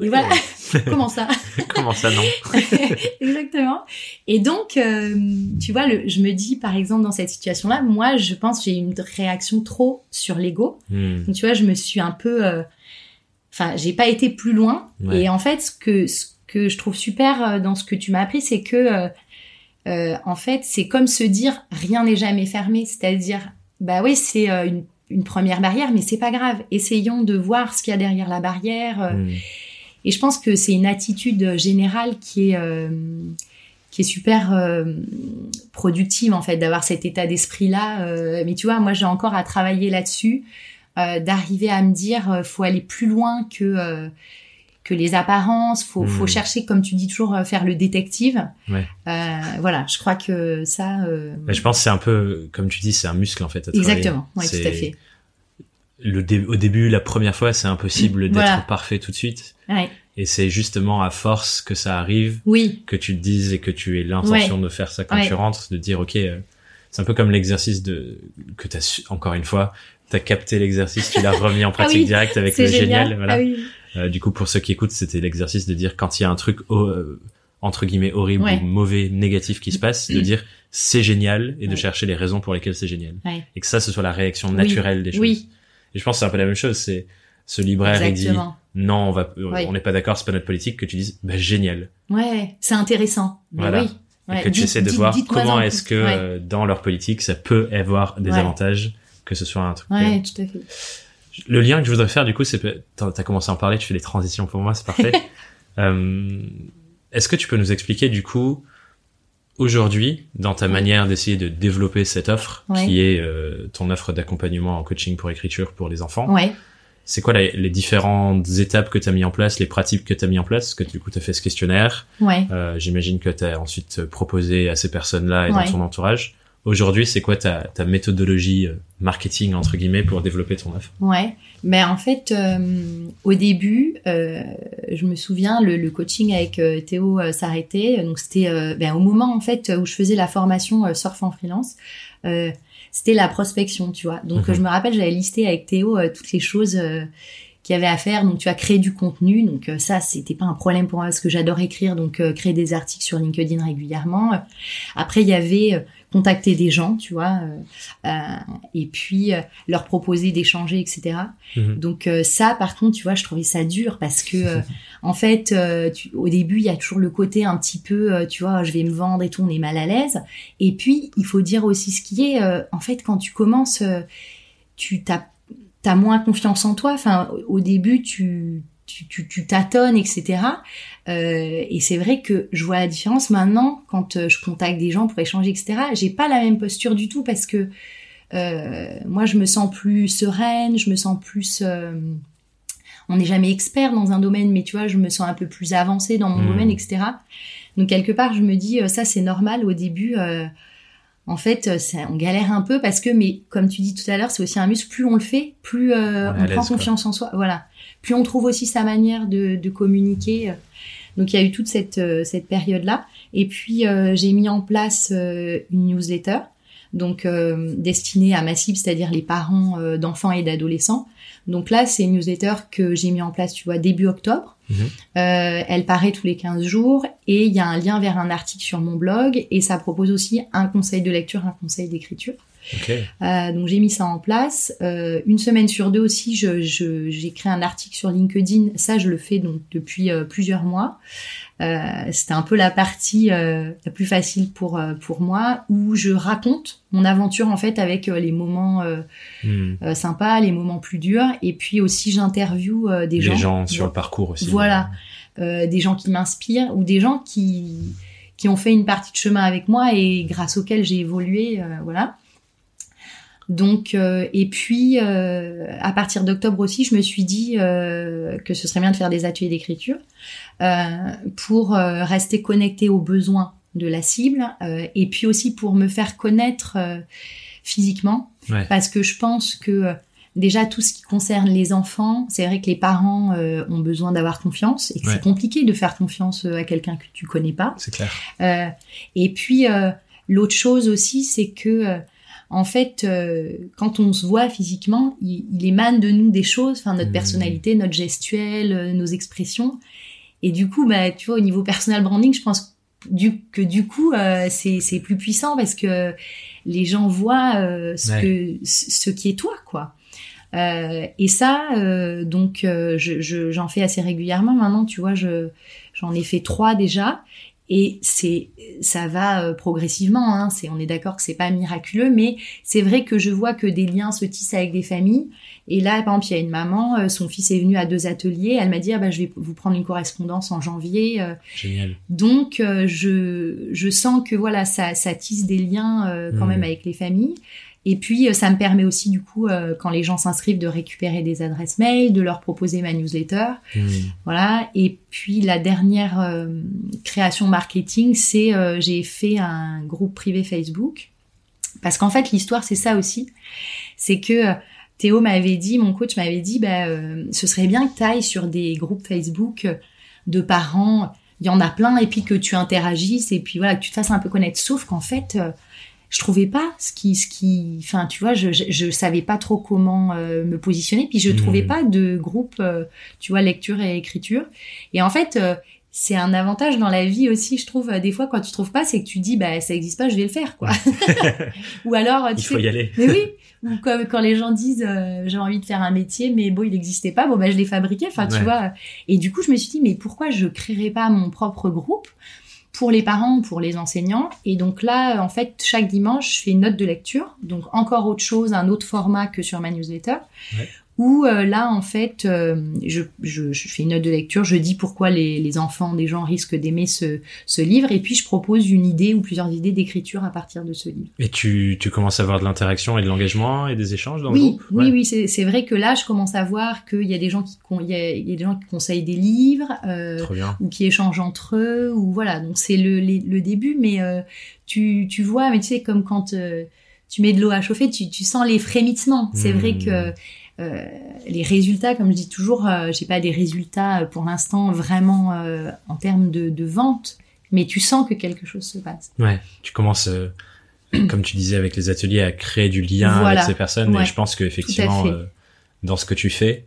Speaker 2: Et voilà. Comment ça
Speaker 1: Comment ça, non
Speaker 2: Exactement. Et donc, euh, tu vois, le, je me dis, par exemple, dans cette situation-là, moi, je pense j'ai une réaction trop sur l'ego.
Speaker 1: Hmm.
Speaker 2: Donc, tu vois, je me suis un peu... euh, Enfin, j'ai pas été plus loin.
Speaker 1: Ouais.
Speaker 2: Et en fait, ce que, ce que je trouve super euh, dans ce que tu m'as appris, c'est que, euh, euh, en fait, c'est comme se dire, rien n'est jamais fermé. C'est-à-dire, bah oui, c'est euh, une, une première barrière, mais c'est pas grave. Essayons de voir ce qu'il y a derrière la barrière. euh,
Speaker 1: Hmm.
Speaker 2: Et je pense que c'est une attitude générale qui est euh, qui est super euh, productive en fait d'avoir cet état d'esprit là. mais tu vois, moi j'ai encore à travailler là-dessus, euh, d'arriver à me dire euh, faut aller plus loin que euh, que les apparences, faut, faut chercher, comme tu dis toujours, euh, faire le détective.
Speaker 1: Ouais.
Speaker 2: Euh, voilà, je crois que ça. euh,
Speaker 1: Mais je pense que c'est un peu, comme tu dis, c'est un muscle en fait. À
Speaker 2: exactement, oui, tout à fait.
Speaker 1: Le dé- au début, la première fois, c'est impossible d'être
Speaker 2: Voilà.
Speaker 1: parfait tout de suite.
Speaker 2: Ouais.
Speaker 1: Et c'est justement à force que ça arrive
Speaker 2: Oui,
Speaker 1: que tu te dises et que tu aies l'intention de faire ça quand
Speaker 2: Ouais.
Speaker 1: tu rentres, de dire ok, euh, c'est un peu comme l'exercice de que t'as su- encore une fois, t'as capté l'exercice, tu l'as remis en pratique
Speaker 2: Ah oui,
Speaker 1: direct avec le génial.
Speaker 2: génial.
Speaker 1: voilà.
Speaker 2: Ah oui.
Speaker 1: Euh, du coup, pour ceux qui écoutent, c'était l'exercice de dire quand il y a un truc oh, euh, entre guillemets horrible
Speaker 2: Ouais.
Speaker 1: ou mauvais, négatif qui se passe, de dire c'est génial et de chercher les raisons pour lesquelles c'est génial.
Speaker 2: Ouais.
Speaker 1: Et que ça, ce soit la réaction
Speaker 2: Oui.
Speaker 1: naturelle des choses. Et je pense que c'est un peu la même chose. C'est ce libraire, il dit
Speaker 2: exactement.
Speaker 1: non, on va, euh,
Speaker 2: Oui.
Speaker 1: on n'est pas d'accord, c'est pas notre politique, que tu dises bah génial.
Speaker 2: Ouais, c'est intéressant. Mais
Speaker 1: Voilà.
Speaker 2: oui.
Speaker 1: et
Speaker 2: Ouais,
Speaker 1: que tu
Speaker 2: dites-
Speaker 1: essaies de
Speaker 2: dites-
Speaker 1: voir comment est-ce que
Speaker 2: Ouais.
Speaker 1: euh, dans leur politique ça peut avoir des
Speaker 2: Ouais.
Speaker 1: avantages que ce soit un truc.
Speaker 2: Ouais, tout à fait.
Speaker 1: Le lien que je voudrais faire du coup, c'est t'as commencé à en parler, tu fais des transitions pour moi, c'est parfait. Euh, est-ce que tu peux nous expliquer du coup aujourd'hui, dans ta manière d'essayer de développer cette offre,
Speaker 2: Ouais.
Speaker 1: qui est euh, ton offre d'accompagnement en coaching pour écriture pour les enfants,
Speaker 2: Ouais.
Speaker 1: c'est quoi les, les différentes étapes que tu as mis en place, les pratiques que tu as mis en place? Parce que du coup, tu as fait ce questionnaire.
Speaker 2: Ouais.
Speaker 1: Euh, J'imagine que tu as ensuite proposé à ces personnes-là et dans ton entourage. Aujourd'hui, c'est quoi ta, ta méthodologie euh, marketing, entre guillemets, pour développer ton offre?
Speaker 2: Ouais, mais en fait, euh, au début, euh, je me souviens, le, le coaching avec euh, Théo euh, s'arrêtait. Donc c'était ben, au moment en fait où je faisais la formation surf en freelance. euh, c'était la prospection, tu vois. Donc
Speaker 1: Mhm.
Speaker 2: je me rappelle, j'avais listé avec Théo toutes les choses qu'il y avait à faire. Donc tu as créé du contenu. Donc euh, ça, c'était pas un problème pour moi parce que j'adore écrire. Donc euh, créer des articles sur LinkedIn régulièrement. Après, il y avait euh, contacter des gens, tu vois, euh, euh, et puis euh, leur proposer d'échanger, etc.
Speaker 1: Mhm.
Speaker 2: Donc euh, ça, par contre, tu vois, je trouvais ça dur parce que euh, en fait, euh, tu- au début, il y a toujours le côté un petit peu, euh, tu vois, je vais me vendre et tout, on est mal à l'aise. Et puis, il faut dire aussi ce qui est, euh, en fait, quand tu commences, euh, tu t'as as moins confiance en toi. Enfin, au début, tu tu, tu, tu tâtonnes, etc. Euh, et c'est vrai que je vois la différence maintenant quand euh, je contacte des gens pour échanger, etc. J'ai pas la même posture du tout parce que euh, moi, je me sens plus sereine, je me sens plus. euh, on n'est jamais expert dans un domaine, mais tu vois, je me sens un peu plus avancée dans mon
Speaker 1: Mhm.
Speaker 2: domaine, etc. Donc quelque part, je me dis, ça c'est normal au début. euh, en fait, on galère un peu parce que, mais comme tu dis tout à l'heure, c'est aussi un muscle. Plus on le fait, plus
Speaker 1: On
Speaker 2: prend
Speaker 1: quoi.
Speaker 2: confiance en soi. Voilà. Plus on trouve aussi sa manière de, de communiquer. Donc il y a eu toute cette, euh, cette période-là. Et puis euh, j'ai mis en place euh, une newsletter, donc euh, destinée à ma cible, c'est-à-dire les parents euh, d'enfants et d'adolescents. Donc là, c'est une newsletter que j'ai mis en place, tu vois, début octobre.
Speaker 1: Mhm.
Speaker 2: Euh, elle paraît tous les 15 jours et il y a un lien vers un article sur mon blog et ça propose aussi un conseil de lecture, un conseil d'écriture. Euh, donc j'ai mis ça en place. Euh, une semaine sur deux aussi, je, je- j'ai créé un article sur LinkedIn. Ça, je le fais donc depuis euh, plusieurs mois. C'était un peu la partie la plus facile pour pour moi, où je raconte mon aventure en fait avec les moments
Speaker 1: Hmm.
Speaker 2: sympas, les moments plus durs, et puis aussi j'interview euh, des
Speaker 1: Les
Speaker 2: gens,
Speaker 1: gens, sur le parcours aussi.
Speaker 2: Voilà. Euh, des gens qui m'inspirent ou des gens qui qui ont fait une partie de chemin avec moi et grâce auxquels j'ai évolué, euh, voilà. Donc euh, et puis euh, à partir d'octobre aussi, je me suis dit euh, que ce serait bien de faire des ateliers d'écriture pour rester connecté aux besoins de la cible et puis aussi pour me faire connaître physiquement
Speaker 1: Ouais.
Speaker 2: parce que je pense que déjà tout ce qui concerne les enfants, c'est vrai que les parents euh, ont besoin d'avoir confiance et que
Speaker 1: Ouais.
Speaker 2: c'est compliqué de faire confiance euh, à quelqu'un que tu connais pas.
Speaker 1: C'est clair.
Speaker 2: Euh, et puis euh, l'autre chose aussi, c'est que euh, en fait, euh, quand on se voit physiquement, il, il émane de nous des choses, enfin notre
Speaker 1: Mhm.
Speaker 2: personnalité, notre gestuelle, nos expressions. Et du coup, bah, tu vois, au niveau personal branding, je pense du, que du coup, euh, c'est plus puissant parce que les gens voient euh, ce,
Speaker 1: Ouais.
Speaker 2: que, ce qui est toi, quoi. Euh, et ça, euh, donc, euh, je- je- j'en fais assez régulièrement maintenant. Tu vois, je j'en ai fait trois déjà, et c'est ça va euh, progressivement. Hein, c'est on est d'accord que c'est pas miraculeux, mais c'est vrai que je vois que des liens se tissent avec des familles. Et là, par exemple, il y a une maman, euh, son fils est venu à deux ateliers. Elle m'a dit, ah, bah, je vais vous prendre une correspondance en janvier.
Speaker 1: Génial.
Speaker 2: donc, euh, je, je sens que voilà, ça, ça tisse des liens euh, quand
Speaker 1: Mhm.
Speaker 2: même avec les familles. Et puis, euh, ça me permet aussi, du coup, euh, quand les gens s'inscrivent, de récupérer des adresses mail, de leur proposer ma newsletter.
Speaker 1: Hmm.
Speaker 2: Voilà. Et puis, la dernière euh, création marketing, c'est euh, j'ai fait un groupe privé Facebook. Parce qu'en fait, l'histoire, c'est ça aussi. C'est que Théo m'avait dit, mon coach m'avait dit, bah, ce serait bien que tu ailles sur des groupes Facebook de parents. Il y en a plein, et puis que tu interagisses, et puis voilà, que tu te fasses un peu connaître. Sauf qu'en fait, je trouvais pas ce qui, ce qui, enfin, tu vois, je, je, je savais pas trop comment euh, me positionner, puis je
Speaker 1: Mhm.
Speaker 2: trouvais pas de groupe, euh, tu vois, lecture et écriture. Et en fait, euh, c'est un avantage dans la vie aussi, je trouve. Des fois, quand tu trouves pas, c'est que tu dis, bah, ça existe pas, je vais le faire, quoi. Ou alors, tu
Speaker 1: Il
Speaker 2: sais,
Speaker 1: faut y aller.
Speaker 2: mais oui, ou comme quand les gens disent euh, j'ai envie de faire un métier, mais bon, il n'existait pas, bon, bah, je l'ai fabriqué, enfin,
Speaker 1: Ouais.
Speaker 2: tu vois. Et du coup, je me suis dit, mais pourquoi je créerais pas mon propre groupe pour les parents, pour les enseignants. Et donc là, en fait, chaque dimanche, je fais une note de lecture, donc encore autre chose, un autre format que sur ma newsletter,
Speaker 1: Ouais.
Speaker 2: Où euh, là en fait euh, je, je, je, fais une note de lecture, je dis pourquoi les, les enfants des gens risquent d'aimer ce, ce, livre et puis je propose une idée ou plusieurs idées d'écriture à partir de ce livre.
Speaker 1: Et tu, tu commences à avoir de l'interaction et de l'engagement et des échanges dans
Speaker 2: oui,
Speaker 1: le groupe?
Speaker 2: Oui, oui, c'est vrai que là je commence à voir qu'il y a des gens qui il y, a, il y a des gens qui conseillent des livres euh, ou qui échangent entre eux ou voilà. Donc c'est le, le, début mais tu, tu vois mais tu sais comme quand tu mets de l'eau à chauffer tu, tu sens les frémissements c'est vrai hmm. que euh, les résultats, comme je dis toujours, euh, j'ai pas des résultats euh, pour l'instant vraiment euh, en termes de, de, vente, mais tu sens que quelque chose se passe.
Speaker 1: Ouais, tu commences, comme tu disais avec les ateliers, à créer du lien avec ces personnes, et je pense que effectivement, dans ce que tu fais,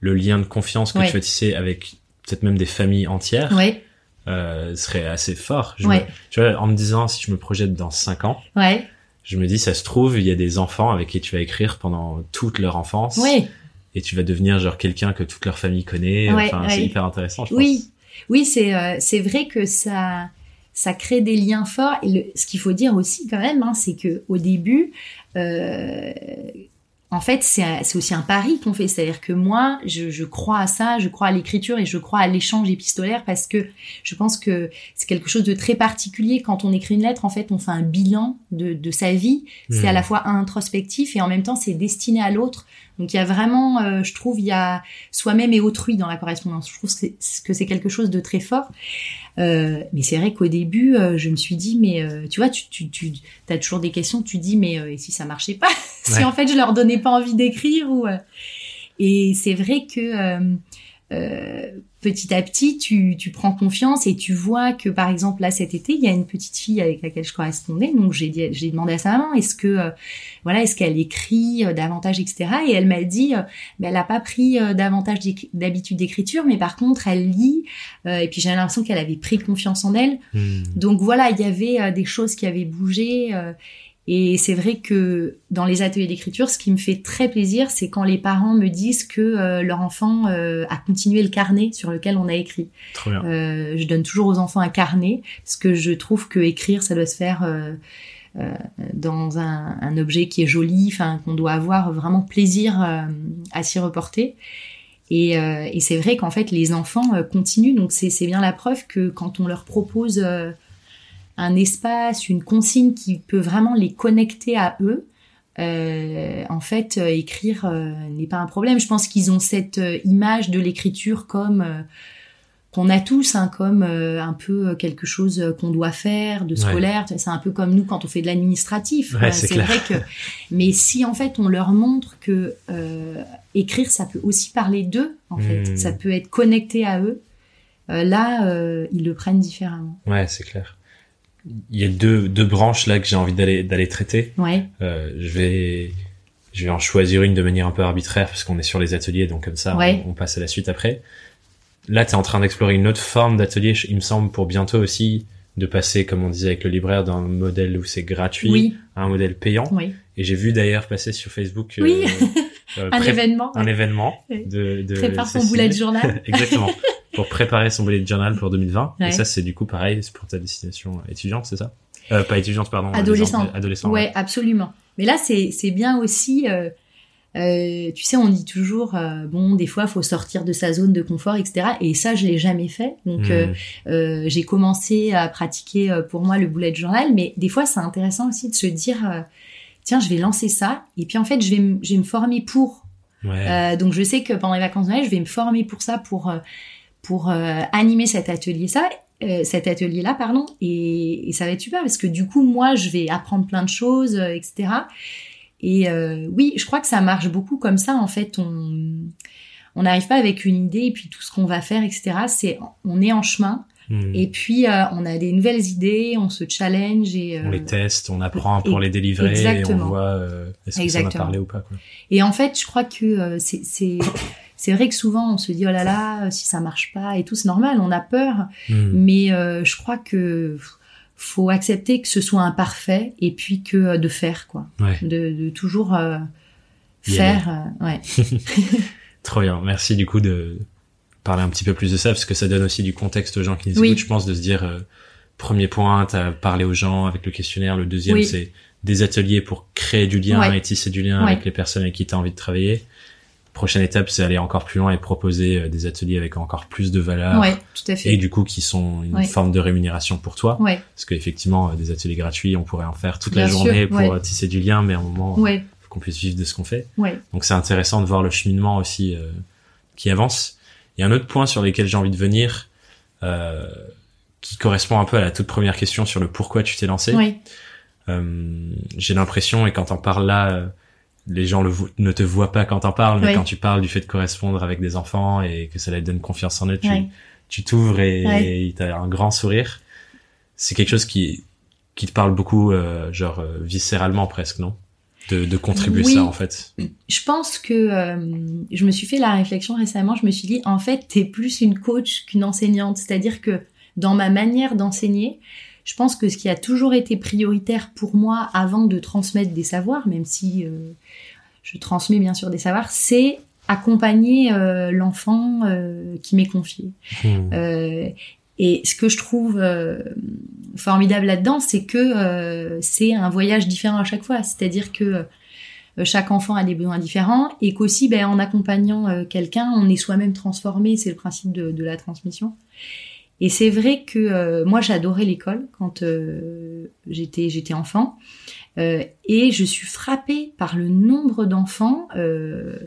Speaker 1: le lien de confiance que tu vas tisser avec peut-être même des familles entières.
Speaker 2: Ouais.
Speaker 1: serait assez fort. Je me, tu vois, en me disant si je me projette dans cinq ans,
Speaker 2: ouais
Speaker 1: je me dis, ça se trouve, il y a des enfants avec qui tu vas écrire pendant toute leur enfance.
Speaker 2: Oui.
Speaker 1: Et tu vas devenir genre quelqu'un que toute leur famille connaît. enfin, c'est hyper intéressant, je
Speaker 2: oui. pense. Oui, c'est euh, c'est vrai que ça ça crée des liens forts. Et le, ce qu'il faut dire aussi quand même, hein, c'est que au début, euh, en fait, c'est aussi un pari qu'on fait. C'est-à-dire que moi, je, je, crois à ça, je crois à l'écriture et je crois à l'échange épistolaire parce que je pense que c'est quelque chose de très particulier. Quand on écrit une lettre, en fait, on fait un bilan de, de sa vie. C'est à la fois introspectif et en même temps, c'est destiné à l'autre. Donc il y a vraiment, euh, je trouve, il y a soi-même et autrui dans la correspondance. Je trouve que c'est quelque chose de très fort. Euh, mais c'est vrai qu'au début, euh, je me suis dit, mais euh, tu vois, tu, tu, tu as toujours des questions, tu dis, mais et si ça marchait pas? Si en fait je leur donnais pas envie d'écrire ou Et c'est vrai que petit à petit, tu, tu, prends confiance et tu vois que, par exemple, là, cet été, il y a une petite fille avec laquelle je correspondais. Donc, j'ai j'ai demandé à sa maman, est-ce que, euh, voilà, est-ce qu'elle écrit euh, davantage, etc. Et elle m'a dit, euh, ben, elle a pas pris davantage d'habitude d'écriture, mais par contre, elle lit. et puis, j'avais l'impression qu'elle avait pris confiance en elle. Hmm. Donc, voilà, il y avait des choses qui avaient bougé. Et c'est vrai que dans les ateliers d'écriture, ce qui me fait très plaisir, c'est quand les parents me disent que euh, leur enfant euh, a continué le carnet sur lequel on a écrit.
Speaker 1: Trop bien.
Speaker 2: Euh, je donne toujours aux enfants un carnet parce que je trouve que écrire, ça doit se faire dans un, un, objet qui est joli, enfin qu'on doit avoir vraiment plaisir à s'y reporter. Et, et c'est vrai qu'en fait, les enfants continuent. Donc c'est bien la preuve que quand on leur propose un espace, une consigne qui peut vraiment les connecter à eux, euh, en fait, euh, écrire euh, n'est pas un problème. Je pense qu'ils ont cette image de l'écriture comme qu'on a tous, hein, comme un peu quelque chose qu'on doit faire, de scolaire. C'est un peu comme nous quand on fait de l'administratif.
Speaker 1: c'est
Speaker 2: vrai que, mais si en fait on leur montre que écrire, ça peut aussi parler d'eux, en fait, hmm. ça peut être connecté à eux. là, ils le prennent différemment.
Speaker 1: Ouais, c'est clair il y a deux, deux branches là que j'ai envie d'aller d'aller traiter.
Speaker 2: Ouais.
Speaker 1: Euh, je vais je vais en choisir une de manière un peu arbitraire parce qu'on est sur les ateliers donc comme ça on, passe à la suite après. Là, tu es en train d'explorer une autre forme d'atelier, il me semble pour bientôt aussi de passer comme on disait avec le libraire d'un modèle où c'est gratuit à un modèle payant.
Speaker 2: Oui.
Speaker 1: Et j'ai vu d'ailleurs passer sur Facebook
Speaker 2: oui. euh, un événement
Speaker 1: un événement de, de
Speaker 2: prépare son bullet journal.
Speaker 1: Exactement. pour préparer son bullet journal pour 2020. Et ça, c'est du coup pareil, c'est pour ta destination étudiante, c'est ça? Euh, Pas étudiante, pardon.
Speaker 2: Adolescente.
Speaker 1: Adolescent.
Speaker 2: Ouais, absolument. Mais là, c'est bien aussi. Euh, euh, tu sais, on dit toujours, euh, bon, des fois, faut sortir de sa zone de confort, etc. Et ça, je l'ai jamais fait. Donc, hmm. euh, j'ai commencé à pratiquer pour moi le bullet journal, mais des fois, c'est intéressant aussi de se dire, tiens, je vais lancer ça, et puis en fait, je vais, je vais me former pour.
Speaker 1: Ouais.
Speaker 2: donc, je sais que pendant les vacances de Noël, je vais me former pour ça, pour pour euh, animer cet atelier ça euh, cet atelier là pardon et, ça va être super parce que du coup moi je vais apprendre plein de choses euh, etc et oui je crois que ça marche beaucoup comme ça en fait on on n'arrive pas avec une idée et puis tout ce qu'on va faire etc c'est on est en chemin hmm. Et puis on a des nouvelles idées, on se challenge et
Speaker 1: on les teste, on apprend pour les délivrer et on voit est-ce que ça va parler ou pas. Quoi.
Speaker 2: Et en fait, je crois que c'est c'est vrai que souvent on se dit oh là là si ça marche pas et tout c'est normal on a peur. Hmm. mais euh, je crois que faut accepter que ce soit imparfait et puis que euh, de faire quoi. De, de, toujours euh, faire ouais.
Speaker 1: Trop bien. Merci du coup de parler un petit peu plus de ça parce que ça donne aussi du contexte aux gens qui nous écoutent je pense de se dire premier point t'as parlé aux gens avec le questionnaire. Le deuxième c'est des ateliers pour créer du lien et tisser du lien avec les personnes avec qui tu as envie de travailler prochaine étape, c'est aller encore plus loin et proposer euh, des ateliers avec encore plus de valeur.
Speaker 2: Ouais, tout à fait.
Speaker 1: Et du coup, qui sont une
Speaker 2: Ouais.
Speaker 1: forme de rémunération pour toi.
Speaker 2: Ouais,
Speaker 1: Parce qu'effectivement, euh, des ateliers gratuits, on pourrait en faire toute
Speaker 2: Bien
Speaker 1: la
Speaker 2: sûr,
Speaker 1: journée pour euh, tisser du lien, mais à un moment, faut qu'on puisse vivre de ce qu'on fait.
Speaker 2: ouais.
Speaker 1: Donc c'est intéressant de voir le cheminement aussi euh, qui avance. Il y a un autre point sur lequel j'ai envie de venir, euh, qui correspond un peu à la toute première question sur le pourquoi tu t'es lancé.
Speaker 2: Ouais,
Speaker 1: Euh, j'ai l'impression, et quand t'en parles là, les gens le ne te voient pas quand t'en parles, mais quand tu parles du fait de correspondre avec des enfants et que ça leur donne confiance en eux, tu tu t'ouvres et
Speaker 2: Ouais.
Speaker 1: t'as un grand sourire. C'est quelque chose qui qui te parle beaucoup, euh, genre euh, viscéralement presque, non? De, de contribuer
Speaker 2: Oui.
Speaker 1: ça en fait.
Speaker 2: Je pense que euh, je me suis fait la réflexion récemment. Je me suis dit, en fait, t'es plus une coach qu'une enseignante. C'est-à-dire que dans ma manière d'enseigner, je pense que ce qui a toujours été prioritaire pour moi avant de transmettre des savoirs, même si euh, je transmets bien sûr des savoirs, c'est accompagner euh, l'enfant euh, qui m'est confié.
Speaker 1: Hmm.
Speaker 2: Et ce que je trouve formidable là-dedans, c'est que c'est un voyage différent à chaque fois. C'est-à-dire que chaque enfant a des besoins différents et qu'aussi, ben, en accompagnant euh, quelqu'un, on est soi-même transformé. C'est le principe de, de la transmission. Et c'est vrai que euh, moi, j'adorais l'école quand euh, j'étais j'étais enfant. Euh, et je suis frappée par le nombre d'enfants euh,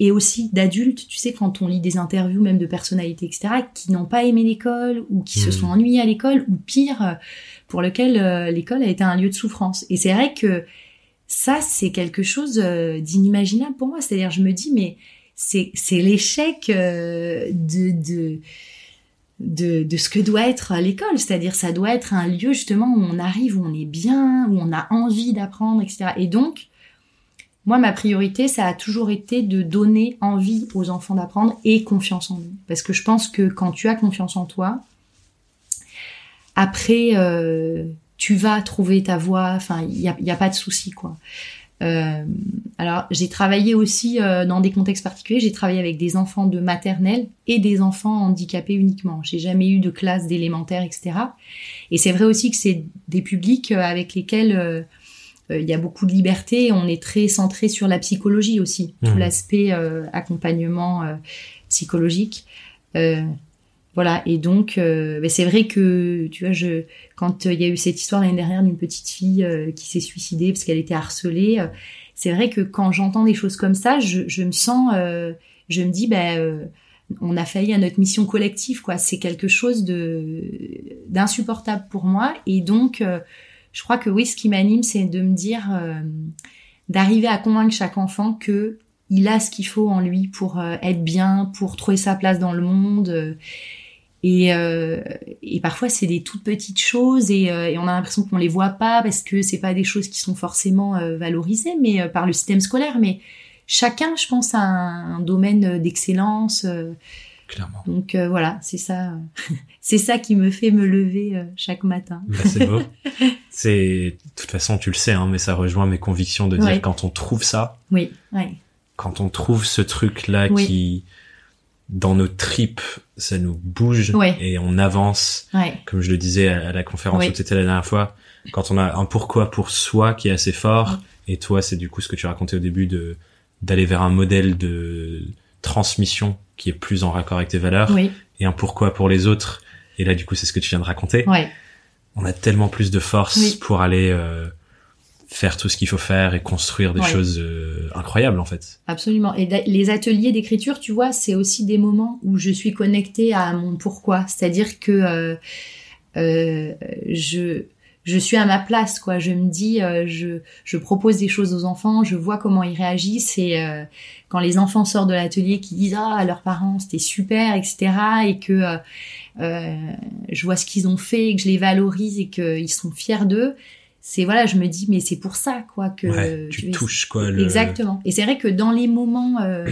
Speaker 2: et aussi d'adultes, tu sais, quand on lit des interviews même de personnalités, etc., qui n'ont pas aimé l'école ou qui se
Speaker 1: Mhm.
Speaker 2: sont ennuyés à l'école ou pire, pour lequel euh, l'école a été un lieu de souffrance. Et c'est vrai que ça, c'est quelque chose euh, d'inimaginable pour moi. C'est-à-dire, je me dis, mais c'est c'est l'échec euh, de, de de, de ce que doit être l'école, c'est-à-dire ça doit être un lieu justement où on arrive, où on est bien, où on a envie d'apprendre, etc. Et donc, moi, ma priorité, ça a toujours été de donner envie aux enfants d'apprendre et confiance en eux. Parce que je pense que quand tu as confiance en toi, après, euh, tu vas trouver ta voie, enfin, il n'y a, a pas de souci, quoi. Euh, alors, j'ai travaillé aussi euh, dans des contextes particuliers. J'ai travaillé avec des enfants de maternelle et des enfants handicapés uniquement. J'ai jamais eu de classe d'élémentaire, etc. Et c'est vrai aussi que c'est des publics euh, avec lesquels euh, euh, il y a beaucoup de liberté. On est très centré sur la psychologie aussi, tout
Speaker 1: Mhm.
Speaker 2: l'aspect euh, accompagnement euh, psychologique. Voilà, et donc euh, ben, c'est vrai que tu vois, quand euh, il y a eu cette histoire l'année dernière d'une petite fille euh, qui s'est suicidée parce qu'elle était harcelée, c'est vrai que quand j'entends des choses comme ça, je, me sens, je me dis, euh, on a failli à notre mission collective, quoi. C'est quelque chose de d'insupportable pour moi, et donc je crois que oui, ce qui m'anime, c'est de me dire, d'arriver à convaincre chaque enfant que il a ce qu'il faut en lui pour être bien, pour trouver sa place dans le monde. Et, euh, et parfois, c'est des toutes petites choses et, euh, et on a l'impression qu'on les voit pas parce que c'est pas des choses qui sont forcément euh, valorisées, mais euh, par le système scolaire. Mais chacun, je pense, a un, un domaine d'excellence. euh,
Speaker 1: Clairement.
Speaker 2: donc euh, voilà, c'est ça, c'est ça qui me fait me lever chaque matin.
Speaker 1: Bah, c'est beau. c'est, de toute façon, tu le sais, hein, mais ça rejoint mes convictions de dire
Speaker 2: Ouais.
Speaker 1: quand on trouve ça,
Speaker 2: Oui, ouais,
Speaker 1: quand on trouve ce truc-là
Speaker 2: Oui.
Speaker 1: qui, dans nos tripes, ça nous bouge
Speaker 2: Ouais.
Speaker 1: et on avance.
Speaker 2: ouais,
Speaker 1: Comme je le disais à, la conférence
Speaker 2: Oui.
Speaker 1: où tu étais la dernière fois, quand on a un pourquoi pour soi qui est assez fort,
Speaker 2: Mm.
Speaker 1: et toi, c'est du coup ce que tu racontais au début de, d'aller vers un modèle de transmission qui est plus en raccord avec tes valeurs,
Speaker 2: oui,
Speaker 1: et un pourquoi pour les autres. Et là, du coup, c'est ce que tu viens de raconter.
Speaker 2: ouais,
Speaker 1: on a tellement plus de force
Speaker 2: Oui.
Speaker 1: pour aller euh, faire tout ce qu'il faut faire et construire des
Speaker 2: Ouais.
Speaker 1: choses euh, incroyables en fait.
Speaker 2: absolument. Et les ateliers d'écriture, tu vois, c'est aussi des moments où je suis connectée à mon pourquoi. C'est-à-dire que euh, euh, je je suis à ma place, quoi. Je me dis, euh, je je propose des choses aux enfants, je vois comment ils réagissent et euh, quand les enfants sortent de l'atelier qui disent ah leurs parents c'était super, etc. et que euh, euh, je vois ce qu'ils ont fait, et que je les valorise et qu'ils sont fiers d'eux. C'est voilà, je me dis mais c'est pour ça quoi que
Speaker 1: ouais,
Speaker 2: je
Speaker 1: tu
Speaker 2: vais-
Speaker 1: touches quoi le
Speaker 2: Exactement. Et c'est vrai que dans les moments euh,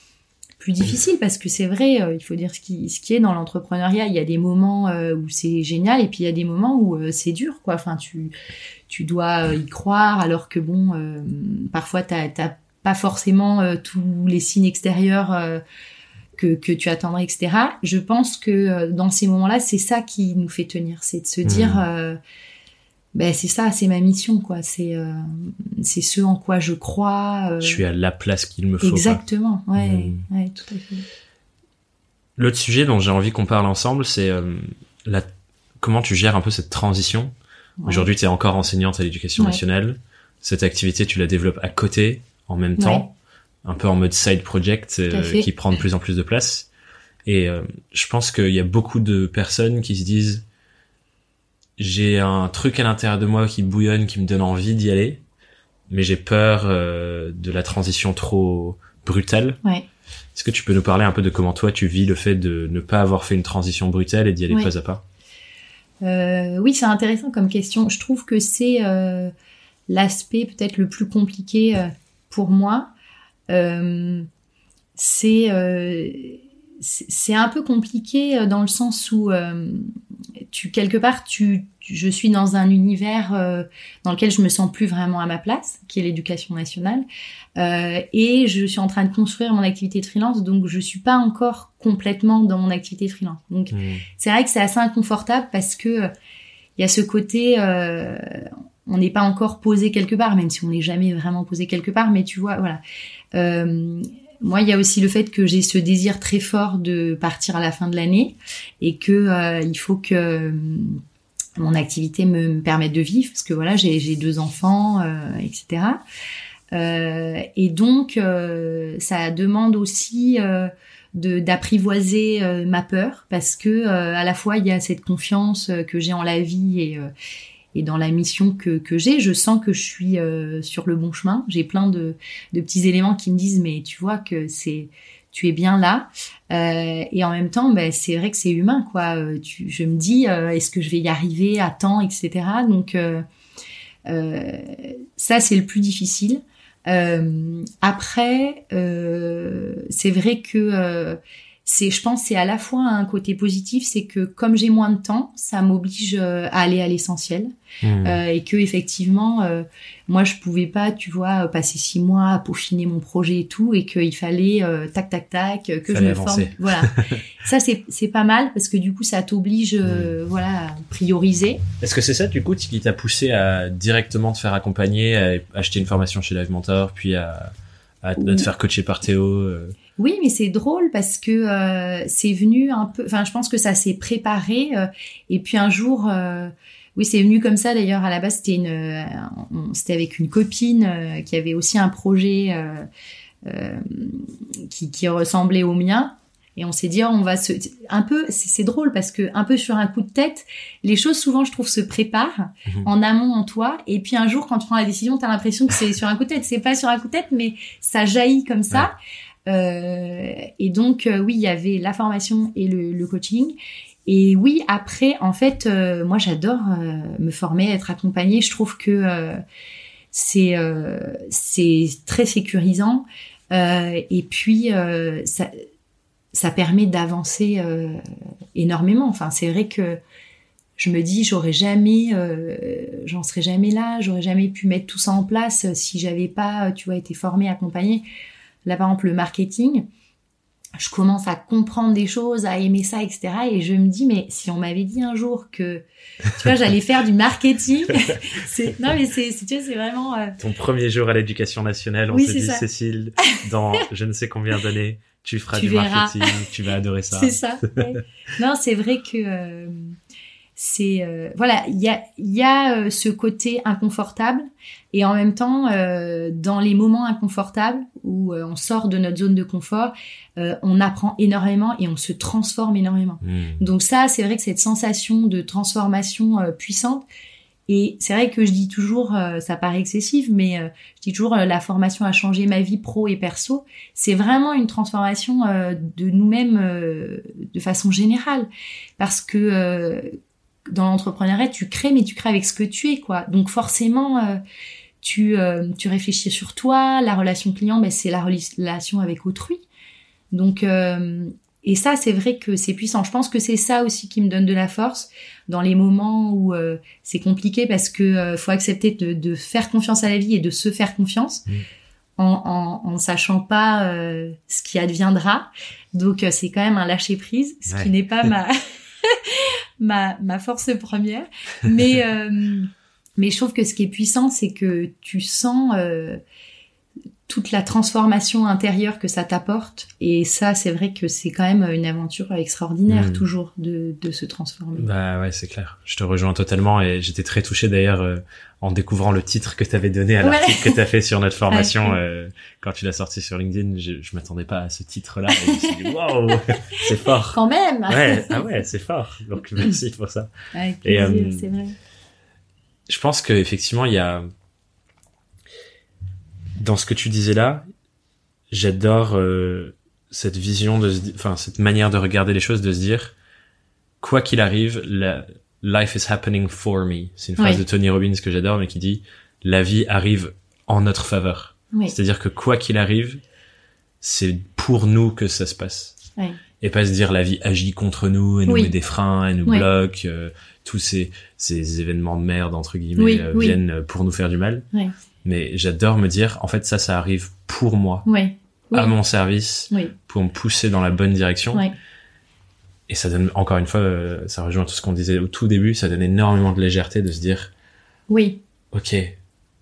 Speaker 2: plus difficiles, parce que c'est vrai, euh, il faut dire ce qui, ce qui est dans l'entrepreneuriat, il y a des moments euh, où c'est génial et puis il y a des moments où c'est dur, quoi. Enfin, tu, tu dois y croire, alors que bon, parfois t'as t'as pas forcément tous les signes extérieurs. que, que tu attendrais, etc. Je pense que dans ces moments-là, c'est ça qui nous fait tenir, c'est de se dire,
Speaker 1: Mhm.
Speaker 2: euh, ben c'est ça, c'est ma mission quoi. C'est euh, c'est ce en quoi je crois.
Speaker 1: Euh. Je suis à la place qu'il me faut.
Speaker 2: Exactement, ouais, mmh. ouais, tout à fait.
Speaker 1: L'autre sujet dont j'ai envie qu'on parle ensemble, c'est euh, la comment tu gères un peu cette transition? Aujourd'hui, tu es encore enseignante à l'éducation nationale. Cette activité, tu la développes à côté, en même temps, un peu en mode side project qui prend de plus en plus de place. Et je pense qu'il y a beaucoup de personnes qui se disent j'ai un truc à l'intérieur de moi qui bouillonne, qui me donne envie d'y aller, mais j'ai peur euh, de la transition trop brutale.
Speaker 2: Ouais.
Speaker 1: Est-ce que tu peux nous parler un peu de comment toi tu vis le fait de ne pas avoir fait une transition brutale et d'y aller pas à pas?
Speaker 2: Euh, Oui, c'est intéressant comme question. Je trouve que c'est euh, l'aspect peut-être le plus compliqué euh, pour moi. Euh, c'est c'est un peu compliqué dans le sens où tu quelque part tu, je suis dans un univers euh, dans lequel je me sens plus vraiment à ma place, qui est l'éducation nationale, euh, et je suis en train de construire mon activité de freelance, donc je suis pas encore complètement dans mon activité de freelance. Donc mmh. c'est vrai que c'est assez inconfortable parce que il y a ce côté euh, on n'est pas encore posé quelque part, même si on n'est jamais vraiment posé quelque part, mais tu vois, voilà. Moi, il y a aussi le fait que j'ai ce désir très fort de partir à la fin de l'année et que euh, il faut que euh, mon activité me, permette de vivre parce que voilà, j'ai deux enfants, euh, etc. et donc, ça demande aussi d'apprivoiser ma peur parce que à la fois il y a cette confiance que j'ai en la vie et et dans la mission que, que j'ai, je sens que je suis euh, sur le bon chemin. J'ai plein de, de, petits éléments qui me disent mais tu vois que c'est tu es bien là euh, et en même temps ben, c'est vrai que c'est humain quoi. Euh, je me dis est-ce que je vais y arriver à temps etc. Donc ça c'est le plus difficile. après c'est vrai que c'est je pense c'est à la fois un côté positif c'est que comme j'ai moins de temps ça m'oblige euh, à aller à l'essentiel. Mmh. euh, et que effectivement euh, moi je pouvais pas tu vois passer six mois à peaufiner mon projet et tout et qu'il fallait euh, tac tac tac que je me forme. Voilà. Ça c'est c'est pas mal parce que du coup ça t'oblige mmh. voilà à prioriser.
Speaker 1: Est-ce que c'est ça du coup qui t'a poussé à directement te faire accompagner à acheter une formation chez Live Mentor puis à à, te faire coacher par Théo
Speaker 2: oui, mais c'est drôle parce que euh, c'est venu un peu. Enfin, je pense que ça s'est préparé. Euh, et puis un jour, euh, oui, c'est venu comme ça. D'ailleurs, à la base, c'était une, c'était avec une copine qui avait aussi un projet qui, qui ressemblait au mien. Et on s'est dit, oh, on va se, un peu, c'est drôle parce que un peu sur un coup de tête, les choses souvent, je trouve, se préparent mhm. en amont en toi. Et puis un jour, quand tu prends la décision, tu as l'impression que c'est sur un coup de tête. C'est pas sur un coup de tête, mais ça jaillit comme ça. Euh, et donc, euh, oui, il y avait la formation et le, coaching. Et oui, après, en fait, euh, moi, j'adore me former, être accompagnée. Je trouve que c'est c'est très sécurisant. et puis, ça, ça permet d'avancer énormément. Enfin, c'est vrai que je me dis j'aurais jamais j'en serais jamais là j'aurais jamais pu mettre tout ça en place si j'avais pas tu vois été formée accompagnée Là, par exemple, le marketing, je commence à comprendre des choses, à aimer ça, etc. Et je me dis, mais si on m'avait dit un jour que, tu vois, j'allais faire du marketing, c'est, non, mais c'est, tu vois, c'est vraiment... Euh,
Speaker 1: Ton premier jour à l'éducation nationale, on se dit, Cécile, dans je ne sais combien d'années, tu feras du marketing, tu vas adorer ça.
Speaker 2: C'est ça. Non, c'est vrai que, euh, c'est euh, voilà il y a il y a euh, ce côté inconfortable et en même temps euh, dans les moments inconfortables où on sort de notre zone de confort on apprend énormément et on se transforme énormément hmm. donc ça c'est vrai que cette sensation de transformation puissante et c'est vrai que je dis toujours, ça paraît excessif, mais je dis toujours la formation a changé ma vie pro et perso. C'est vraiment une transformation de nous-mêmes de façon générale, parce que dans l'entrepreneuriat, tu crées, mais tu crées avec ce que tu es, quoi. Donc forcément, euh, tu, euh, tu réfléchis sur toi. La relation client, ben, c'est la relation avec autrui. Donc, euh, et ça, c'est vrai que c'est puissant. Je pense que c'est ça aussi qui me donne de la force dans les moments où c'est compliqué parce que faut accepter de, de, faire confiance à la vie et de se faire confiance. Mmh. En, en, en, sachant pas ce qui adviendra. Donc c'est quand même un lâcher prise, ce qui n'est pas ma ma, ma force première. Mais, euh, Mais je trouve que ce qui est puissant, c'est que tu sens euh, toute la transformation intérieure que ça t'apporte. Et ça, c'est vrai que c'est quand même une aventure extraordinaire,
Speaker 1: Mm.
Speaker 2: toujours, de, de se transformer.
Speaker 1: Bah ouais, c'est clair. Je te rejoins totalement et j'étais très touché d'ailleurs euh, en découvrant le titre que tu avais donné à
Speaker 2: Ouais.
Speaker 1: l'article que tu as fait sur notre formation
Speaker 2: Ouais.
Speaker 1: euh, quand tu l'as sorti sur LinkedIn. Je, je m'attendais pas à ce titre-là et je me suis dit waouh, c'est fort.
Speaker 2: Quand même
Speaker 1: Ouais, ah ouais, c'est fort. Donc merci pour ça.
Speaker 2: Avec
Speaker 1: Et,
Speaker 2: plaisir,
Speaker 1: euh,
Speaker 2: c'est vrai.
Speaker 1: Je pense que effectivement il y a dans ce que tu disais là, j'adore euh, cette vision de, enfin cette manière de regarder les choses, de se dire quoi qu'il arrive, la, life is happening for me. C'est une phrase
Speaker 2: Oui.
Speaker 1: de Tony Robbins que j'adore, mais qui dit la vie arrive en notre faveur.
Speaker 2: Oui,
Speaker 1: C'est-à-dire que quoi qu'il arrive, c'est pour nous que ça se passe.
Speaker 2: Oui.
Speaker 1: Et pas se dire la vie agit contre nous et nous met des freins, et nous bloque, euh, tous ces, ces événements de merde entre guillemets euh, viennent pour nous faire du mal. Mais j'adore me dire en fait ça ça arrive pour moi,
Speaker 2: oui, oui,
Speaker 1: à mon service,
Speaker 2: oui,
Speaker 1: pour me pousser dans la bonne direction.
Speaker 2: oui,
Speaker 1: Et ça donne encore une fois, euh, ça rejoint tout ce qu'on disait au tout début, ça donne énormément de légèreté de se dire
Speaker 2: oui,
Speaker 1: ok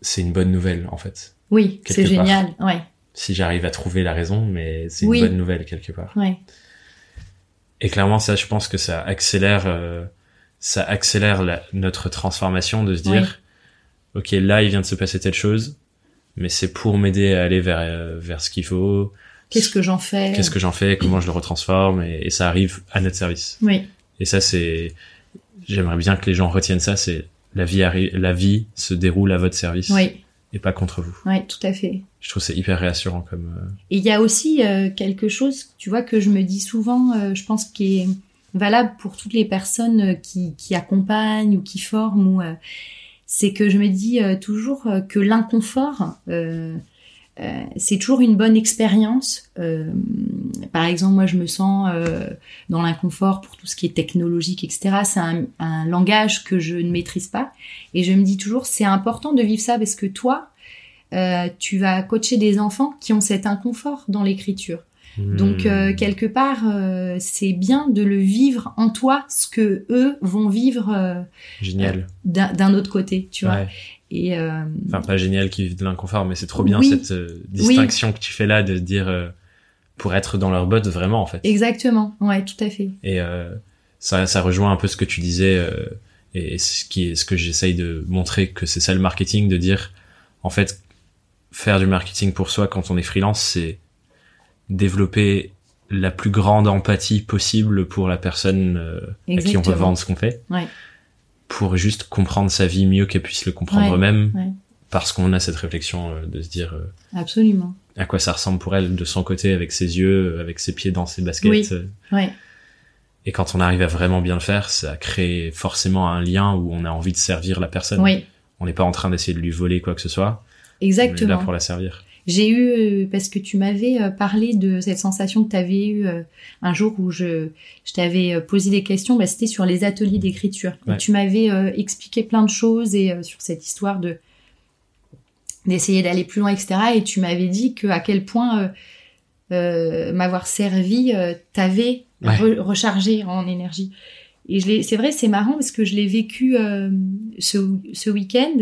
Speaker 1: c'est une bonne nouvelle en fait.
Speaker 2: oui, c'est génial, ouais,
Speaker 1: Si j'arrive à trouver la raison, mais c'est une bonne nouvelle quelque part.
Speaker 2: ouais,
Speaker 1: Et clairement, ça, je pense que ça accélère, euh, ça accélère la- notre transformation de se dire, ok, là, il vient de se passer telle chose, mais c'est pour m'aider à aller vers euh, vers ce qu'il faut.
Speaker 2: Qu'est-ce que j'en fais?
Speaker 1: Qu'est-ce que j'en fais? Comment je le retransforme? Et, et ça arrive à notre service.
Speaker 2: Oui,
Speaker 1: Et ça, c'est, j'aimerais bien que les gens retiennent ça. C'est la vie arrive, la vie se déroule à votre service
Speaker 2: oui,
Speaker 1: et pas contre vous.
Speaker 2: oui, tout à fait.
Speaker 1: Je trouve que c'est hyper réassurant comme. euh,
Speaker 2: Et il y a aussi euh, quelque chose, tu vois, que je me dis souvent, euh, je pense qui est valable pour toutes les personnes qui, qui accompagnent ou qui forment, ou euh, c'est que je me dis euh, toujours euh, que l'inconfort, euh, c'est toujours une bonne expérience. Par exemple, moi, je me sens dans l'inconfort pour tout ce qui est technologique, etc. C'est un, un langage que je ne maîtrise pas, et je me dis toujours, c'est important de vivre ça parce que toi, tu vas coacher des enfants qui ont cet inconfort dans l'écriture. Donc
Speaker 1: hmm,
Speaker 2: euh, quelque part, euh, c'est bien de le vivre en toi, ce que eux vont vivre euh,
Speaker 1: génial.
Speaker 2: d'un d'un autre côté, tu vois. Et euh,
Speaker 1: Enfin, pas génial qui vivent de l'inconfort, mais c'est trop bien
Speaker 2: Oui.
Speaker 1: cette euh, distinction que tu fais là de dire euh, pour être dans leur botte vraiment en fait.
Speaker 2: exactement, ouais, tout à fait.
Speaker 1: Et euh, ça, ça rejoint un peu ce que tu disais euh, et ce qui est ce que j'essaye de montrer que c'est ça le marketing, de dire en fait faire du marketing pour soi quand on est freelance, c'est développer la plus grande empathie possible pour la personne euh, à qui on veut
Speaker 2: Exactement.
Speaker 1: vendre ce qu'on fait,
Speaker 2: Ouais.
Speaker 1: pour juste comprendre sa vie mieux qu'elle puisse le comprendre
Speaker 2: Ouais, ouais.
Speaker 1: parce qu'on a cette réflexion euh, de se dire euh,
Speaker 2: Absolument.
Speaker 1: à quoi ça ressemble pour elle de son côté avec ses yeux, avec ses pieds dans ses baskets.
Speaker 2: Oui.
Speaker 1: Et quand on arrive à vraiment bien le faire, ça crée forcément un lien où on a envie de servir la personne.
Speaker 2: oui,
Speaker 1: On n'est pas en train d'essayer de lui voler quoi que ce soit. On est là
Speaker 2: exactement.
Speaker 1: pour la servir.
Speaker 2: J'ai eu, euh, parce que tu m'avais euh, parlé de cette sensation que tu avais eue euh, un jour où je, je t'avais posé des questions, bah, c'était sur les ateliers d'écriture.
Speaker 1: Ouais.
Speaker 2: Tu m'avais euh, expliqué plein de choses et euh, sur cette histoire de d'essayer d'aller plus loin, etc. Et tu m'avais dit que à quel point euh, euh, m'avoir servi euh, t'avait
Speaker 1: Ouais.
Speaker 2: re- rechargé en énergie. Et c'est vrai, c'est marrant parce que je l'ai vécu euh, ce, ce week-end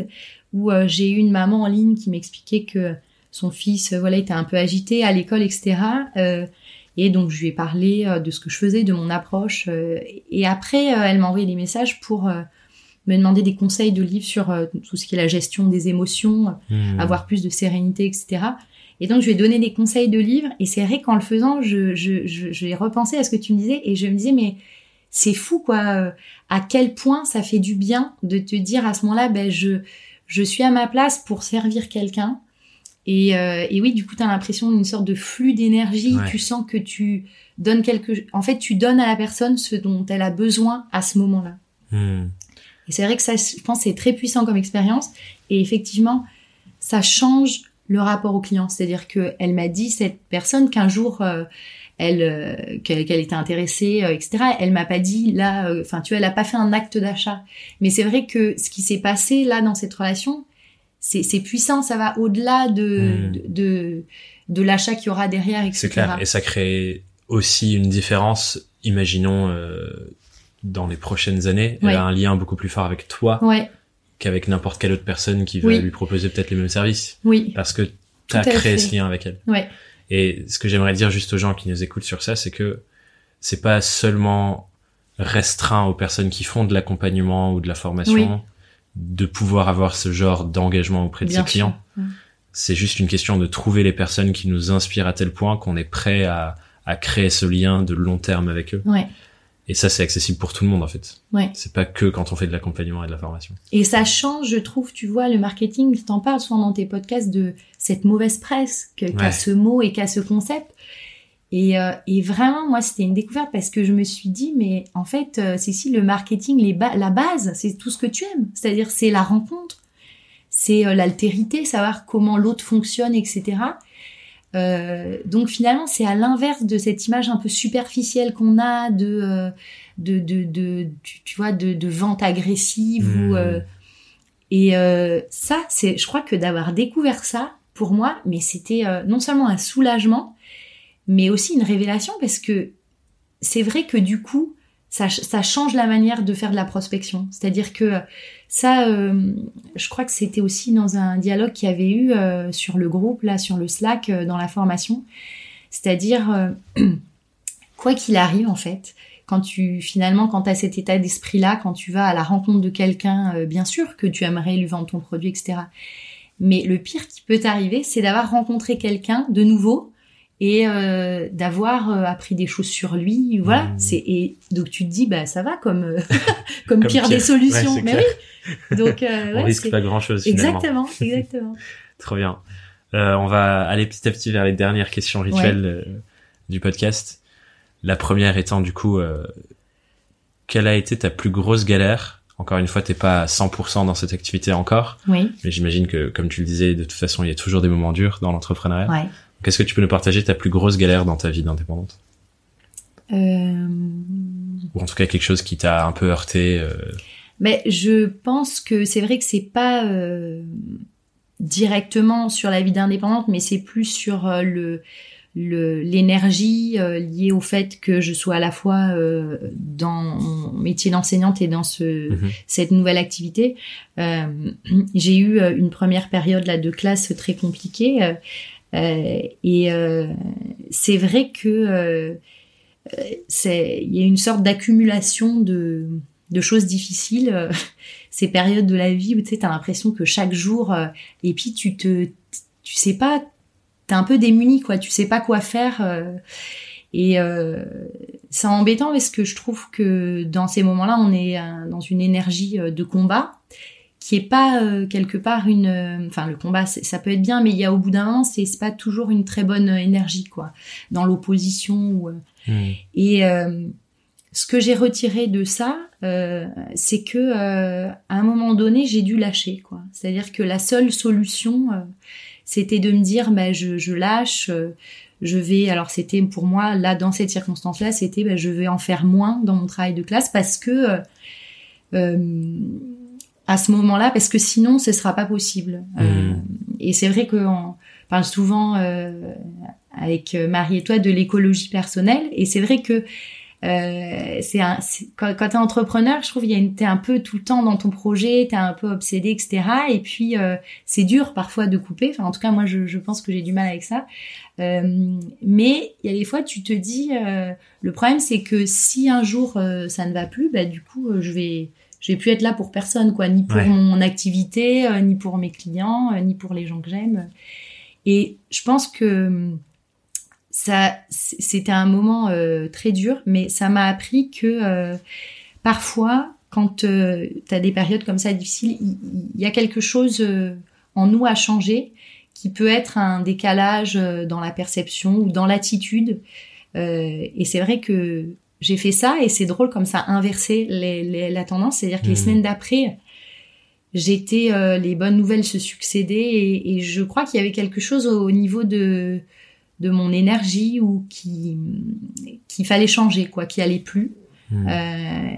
Speaker 2: où euh, j'ai eu une maman en ligne qui m'expliquait que son fils, euh, voilà, était un peu agité à l'école, etc. Euh, et donc je lui ai parlé euh, de ce que je faisais, de mon approche. euh, et après, elle m'a envoyé des messages pour me demander des conseils de livres sur tout ce qui est la gestion des émotions,
Speaker 1: Hmm.
Speaker 2: avoir plus de sérénité, etc. Et donc, je lui ai donné des conseils de livres. Et c'est vrai qu'en le faisant, je, je, je, j'ai repensé à ce que tu me disais. Et je me disais, mais c'est fou, quoi. À quel point ça fait du bien de te dire à ce moment-là, ben, je, je suis à ma place pour servir quelqu'un. Et, euh, et oui, du coup, tu as l'impression d'une sorte de flux d'énergie.
Speaker 1: Ouais.
Speaker 2: Tu sens que tu donnes quelque... En fait, tu donnes à la personne ce dont elle a besoin à ce moment-là.
Speaker 1: Hmm.
Speaker 2: Et c'est vrai que ça, je pense, c'est très puissant comme expérience. Et effectivement, ça change le rapport au client. C'est-à-dire que elle m'a dit cette personne qu'un jour euh, elle euh, qu'elle qu'elle était intéressée, euh, etc. Elle m'a pas dit là, euh, enfin tu vois, elle a pas fait un acte d'achat. Mais c'est vrai que ce qui s'est passé là dans cette relation, c'est puissant. Ça va au-delà de,
Speaker 1: Mm.
Speaker 2: de de, de l'achat qu'il y aura derrière, etc.
Speaker 1: C'est clair. Et ça crée aussi une différence. Imaginons euh, dans les prochaines années, elle a un lien beaucoup plus fort avec toi
Speaker 2: Ouais,
Speaker 1: qu'avec n'importe quelle autre personne qui va lui proposer peut-être les mêmes services.
Speaker 2: Oui.
Speaker 1: Parce que tu as créé ce lien avec elle.
Speaker 2: Ouais.
Speaker 1: Et ce que j'aimerais dire juste aux gens qui nous écoutent sur ça, c'est que c'est pas seulement restreint aux personnes qui font de l'accompagnement ou de la formation de pouvoir avoir ce genre d'engagement auprès de ses clients. C'est juste une question de trouver les personnes qui nous inspirent à tel point qu'on est prêt à, à créer ce lien de long terme avec eux.
Speaker 2: Ouais.
Speaker 1: Et ça, c'est accessible pour tout le monde, en fait.
Speaker 2: Ouais.
Speaker 1: C'est pas que quand on fait de l'accompagnement et de la formation.
Speaker 2: Et ça change, je trouve, tu vois, le marketing, tu t'en parles souvent dans tes podcasts de cette mauvaise presse qu'a ce mot et qu'a ce concept. Et, euh, et vraiment, moi, c'était une découverte parce que je me suis dit, mais en fait, euh, Cécile, le marketing, les la base, c'est tout ce que tu aimes. C'est-à-dire, c'est la rencontre, c'est euh, l'altérité, savoir comment l'autre fonctionne, etc. Euh, donc finalement, c'est à l'inverse de cette image un peu superficielle qu'on a de, de, de, de, tu, vois, de, de vente agressive ou mmh. et ça, c'est, je crois que d'avoir découvert ça pour moi, mais c'était non seulement un soulagement, mais aussi une révélation parce que c'est vrai que du coup, ça, change la manière de faire de la prospection. C'est-à-dire que ça, euh, je crois que c'était aussi dans un dialogue qu'il y avait eu euh, sur le groupe, là, sur le Slack, euh, dans la formation. C'est-à-dire, quoi qu'il arrive, en fait, quand tu, finalement, quand tu as cet état d'esprit-là, quand tu vas à la rencontre de quelqu'un, bien sûr que tu aimerais lui vendre ton produit, etc. Mais le pire qui peut t'arriver, c'est d'avoir rencontré quelqu'un de nouveau et euh, d'avoir euh, appris des choses sur lui voilà. Mmh. c'est et donc tu te dis bah ça va comme euh, comme, pire, des solutions. Mais oui. Donc
Speaker 1: on risque pas grand chose
Speaker 2: exactement exactement.
Speaker 1: Trop bien. On va aller petit à petit vers les dernières questions rituelles du podcast. La première étant du coup quelle a été ta plus grosse galère? Encore une fois, t'es pas à 100% dans cette activité encore.
Speaker 2: Oui.
Speaker 1: Mais j'imagine que, comme tu le disais, de toute façon, il y a toujours des moments durs dans l'entrepreneuriat.
Speaker 2: Ouais.
Speaker 1: Qu'est-ce que tu peux nous partager ta plus grosse galère dans ta vie d'indépendante?
Speaker 2: Euh...
Speaker 1: Ou en tout cas quelque chose qui t'a un peu heurté euh...
Speaker 2: Mais je pense que c'est vrai que c'est pas euh, directement sur la vie d'indépendante, mais c'est plus sur le l'énergie liée au fait que je sois à la fois dans mon métier d'enseignante et dans ce mhm. cette nouvelle activité. J'ai eu une première période là de classe très compliquée et euh, c'est vrai que euh, c'est il y a une sorte d'accumulation de de choses difficiles, ces périodes de la vie où tu sais, as l'impression que chaque jour, et puis tu te, tu sais pas, t'es un peu démuni, quoi, tu sais pas quoi faire. et c'est embêtant parce que je trouve que dans ces moments-là, on est dans une énergie de combat qui est pas euh, quelque part une euh, enfin le combat ça peut être bien mais il y a au bout d'un moment c'est pas toujours une très bonne énergie quoi. Dans l'opposition ou, euh, hmm. et ce que j'ai retiré de ça c'est que à un moment donné j'ai dû lâcher quoi. C'est-à-dire que la seule solution c'était de me dire bah je, je lâche je vais alors c'était pour moi là dans cette circonstance là c'était bah, je vais en faire moins dans mon travail de classe parce que à ce moment-là parce que sinon ce sera pas possible. Euh, mmh. et c'est vrai qu'on parle souvent euh, avec Marie et toi de l'écologie personnelle et c'est vrai que euh, c'est un, quand, quand t'es entrepreneur, je trouve il y a une, t'es un peu tout le temps dans ton projet, t'es un peu obsédé, etc. Et puis euh, c'est dur parfois de couper. Enfin, en tout cas, moi, je, je pense que j'ai du mal avec ça. Euh, mais il y a des fois, tu te dis, euh, le problème, c'est que si un jour ça ne va plus, bah du coup, je vais je vais plus être là pour personne, quoi, ni pour mon activité, euh, ni pour mes clients, euh, ni pour les gens que j'aime. Et je pense que hum, ça, c'était un moment euh, très dur, mais ça m'a appris que parfois, quand tu as des périodes comme ça difficiles, il y, a quelque chose en nous à changer qui peut être un décalage dans la perception ou dans l'attitude. et c'est vrai que j'ai fait ça et c'est drôle comme ça les, la tendance. C'est-à-dire que les hmm. semaines d'après, j'étais euh, les bonnes nouvelles se succédaient et, et je crois qu'il y avait quelque chose au, niveau de de mon énergie ou qui qu'il fallait changer quoi, qui allait plus. Hmm. Euh,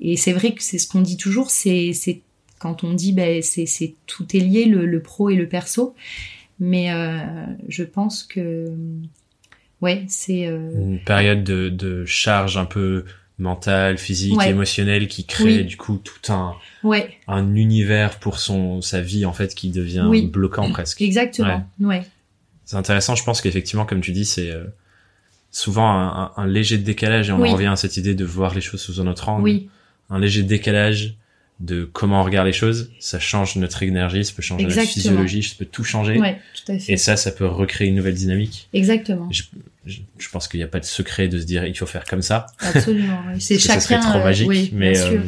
Speaker 2: et c'est vrai que c'est ce qu'on dit toujours, c'est c'est quand on dit ben c'est c'est tout est lié le, le pro et le perso. Mais euh, je pense que ouais, c'est
Speaker 1: euh, une période de, de charge un peu mental, physique, émotionnel qui crée du coup tout un
Speaker 2: ouais.
Speaker 1: un univers pour son sa vie en fait qui devient bloquant presque.
Speaker 2: Exactement. Ouais.
Speaker 1: C'est intéressant, je pense qu'effectivement comme tu dis c'est euh, souvent un, un, léger décalage et on en revient à cette idée de voir les choses sous un autre angle.
Speaker 2: Oui.
Speaker 1: Un léger décalage de comment on regarde les choses, ça change notre énergie, ça peut changer notre physiologie, ça peut tout changer.
Speaker 2: Ouais, tout à fait.
Speaker 1: Et ça, ça peut recréer une nouvelle dynamique.
Speaker 2: Exactement.
Speaker 1: Je, je, pense qu'il n'y a pas de secret de se dire il faut faire comme ça.
Speaker 2: Absolument. C'est chacun. Ça
Speaker 1: serait trop
Speaker 2: euh,
Speaker 1: magique,
Speaker 2: oui,
Speaker 1: mais euh,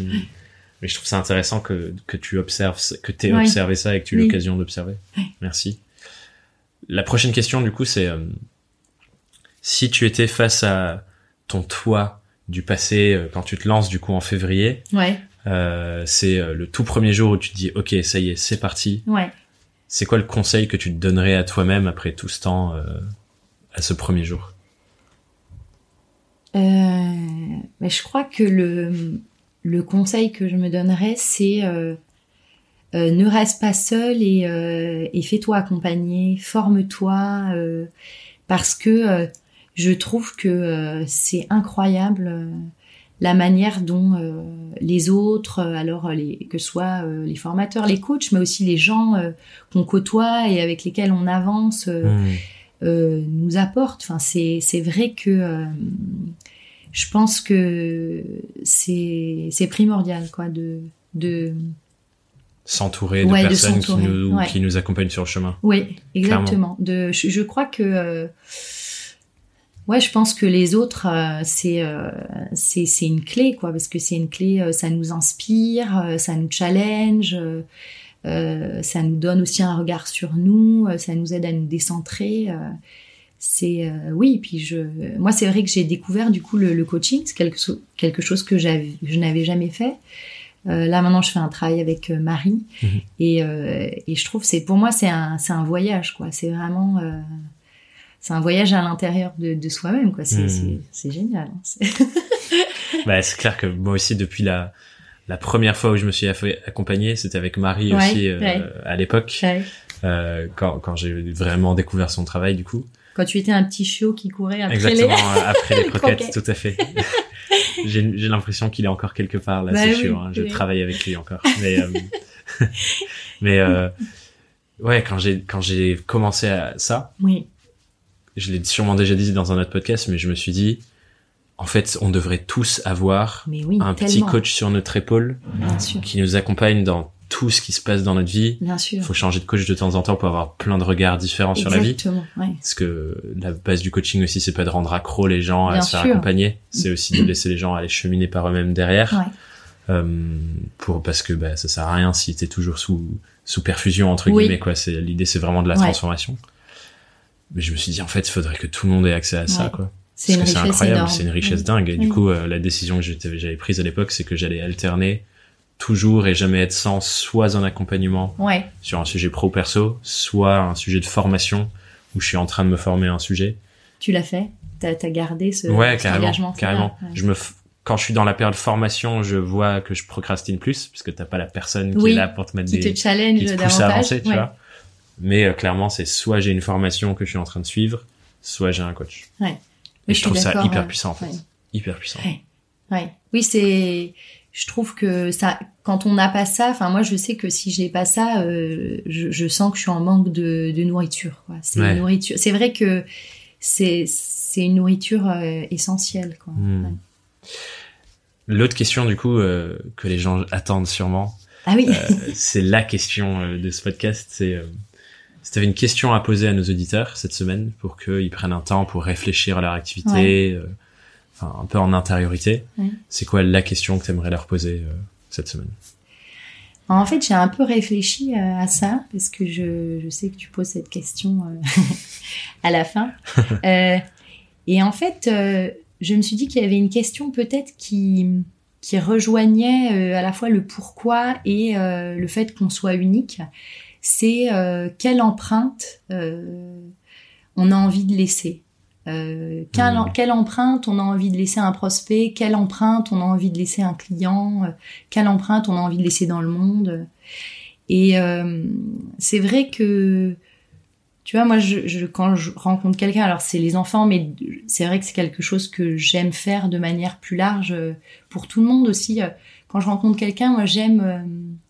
Speaker 1: mais je trouve ça intéressant que que tu observes, que tu aies observé ça et que tu aies l'occasion d'observer. Merci. La prochaine question, du coup, c'est euh, si tu étais face à ton toi du passé quand tu te lances du coup en février.
Speaker 2: Ouais.
Speaker 1: Euh, c'est euh, le tout premier jour où tu te dis ok ça y est c'est parti.
Speaker 2: Ouais.
Speaker 1: C'est quoi le conseil que tu te donnerais à toi-même après tout ce temps euh, à ce premier jour?
Speaker 2: Euh, mais je crois que le le conseil que je me donnerais c'est ne reste pas seul et, et fais-toi accompagner, forme-toi parce que je trouve que c'est incroyable la manière dont euh, les autres, euh, alors les, que ce soit euh, les formateurs, les coachs, mais aussi les gens qu'on côtoie et avec lesquels on avance, mmh. nous apportent. Enfin, c'est c'est vrai que je pense que c'est c'est primordial quoi de de
Speaker 1: s'entourer de personnes qui nous qui nous accompagnent sur le chemin.
Speaker 2: Oui, exactement. De je, je, crois que Ouais, je pense que les autres, euh, c'est euh, c'est une clé, quoi, parce que c'est une clé, euh, ça nous inspire, ça nous challenge, ça nous donne aussi un regard sur nous, ça nous aide à nous décentrer. c'est oui, puis je, moi, c'est vrai que j'ai découvert du coup le, coaching, c'est quelque, quelque chose que je n'avais jamais fait. là maintenant, je fais un travail avec Marie, mmh et, et je trouve c'est pour moi c'est un c'est un voyage, quoi. C'est vraiment c'est un voyage à l'intérieur de, de soi-même, quoi. C'est c'est génial. Hein.
Speaker 1: bah, c'est clair que moi aussi, depuis la, la première fois où je me suis accompagné, c'était avec Marie aussi euh, à l'époque, euh, quand, quand j'ai vraiment découvert son travail, du coup.
Speaker 2: Quand tu étais un petit chiot qui courait après
Speaker 1: Exactement,
Speaker 2: les...
Speaker 1: après les croquettes, tout à fait. j'ai l'impression qu'il est encore quelque part là, bah, c'est chiot. Hein. Je travaille avec lui encore. Mais, euh, mais euh, ouais, quand j'ai quand j'ai commencé à ça,
Speaker 2: oui
Speaker 1: je l'ai sûrement déjà dit dans un autre podcast, mais je me suis dit, en fait, on devrait tous avoir un petit coach sur notre épaule qui nous accompagne dans tout ce qui se passe dans notre vie.
Speaker 2: Bien sûr.
Speaker 1: Il faut changer de coach de temps en temps pour avoir plein de regards différents sur la vie.
Speaker 2: Ouais.
Speaker 1: Parce que la base du coaching aussi, c'est pas de rendre accro les gens à se faire accompagner, c'est aussi de laisser les gens aller cheminer par eux-mêmes derrière.
Speaker 2: Ouais.
Speaker 1: Euh, pour parce que bah, ça sert à rien si t'es toujours sous sous perfusion entre guillemets quoi. C'est l'idée, c'est vraiment de la transformation je me suis dit en fait il faudrait que tout le monde ait accès à ça quoi.
Speaker 2: C'est
Speaker 1: c'est incroyable c'est une richesse dingue. Et du coup euh, la décision que j'avais prise à l'époque c'est que j'allais alterner toujours et jamais être sans soit un accompagnement
Speaker 2: ouais.
Speaker 1: sur un sujet pro perso soit un sujet de formation où je suis en train de me former un sujet.
Speaker 2: Tu l'as fait? T'as as gardé ce,
Speaker 1: ouais,
Speaker 2: ce
Speaker 1: carrément,
Speaker 2: engagement
Speaker 1: carrément. Je me quand je suis dans la période formation, je vois que je procrastine plus parce que t'as pas la personne qui est là pour te mettre
Speaker 2: qui
Speaker 1: des
Speaker 2: te challenge
Speaker 1: qui te pousse à avancer, tu vois. Mais euh, clairement, c'est soit j'ai une formation que je suis en train de suivre, soit j'ai un coach.
Speaker 2: Ouais.
Speaker 1: Et je trouve ça hyper puissant en fait. Hyper puissant.
Speaker 2: Ouais. ouais. Oui, c'est. Je trouve que ça, quand on n'a pas ça, enfin moi je sais que si j'ai pas ça, euh, je, je, sens que je suis en manque de, de nourriture. C'est nourriture. C'est vrai que c'est c'est une nourriture euh, essentielle. Quoi.
Speaker 1: Hmm. L'autre question du coup euh, que les gens attendent sûrement,
Speaker 2: ah oui.
Speaker 1: c'est la question de ce podcast, c'est si tu avais une question à poser à nos auditeurs cette semaine pour qu'ils prennent un temps pour réfléchir à leur activité, euh, enfin, un peu en intériorité, c'est quoi la question que tu aimerais leur poser euh, cette semaine?
Speaker 2: En fait, j'ai un peu réfléchi euh, à ça parce que je, je, sais que tu poses cette question à la fin. et en fait, je me suis dit qu'il y avait une question peut-être qui qui rejoignait à la fois le pourquoi et le fait qu'on soit unique c'est euh, quelle empreinte euh, on a envie de laisser. Euh, mmh. quelle, empreinte on a envie de laisser un prospect, quelle empreinte on a envie de laisser un client, quelle empreinte on a envie de laisser dans le monde? Et c'est vrai que tu vois, moi, je, je quand je rencontre quelqu'un, alors c'est les enfants, mais c'est vrai que c'est quelque chose que j'aime faire de manière plus large euh, pour tout le monde aussi. Quand je rencontre quelqu'un, moi, j'aime euh,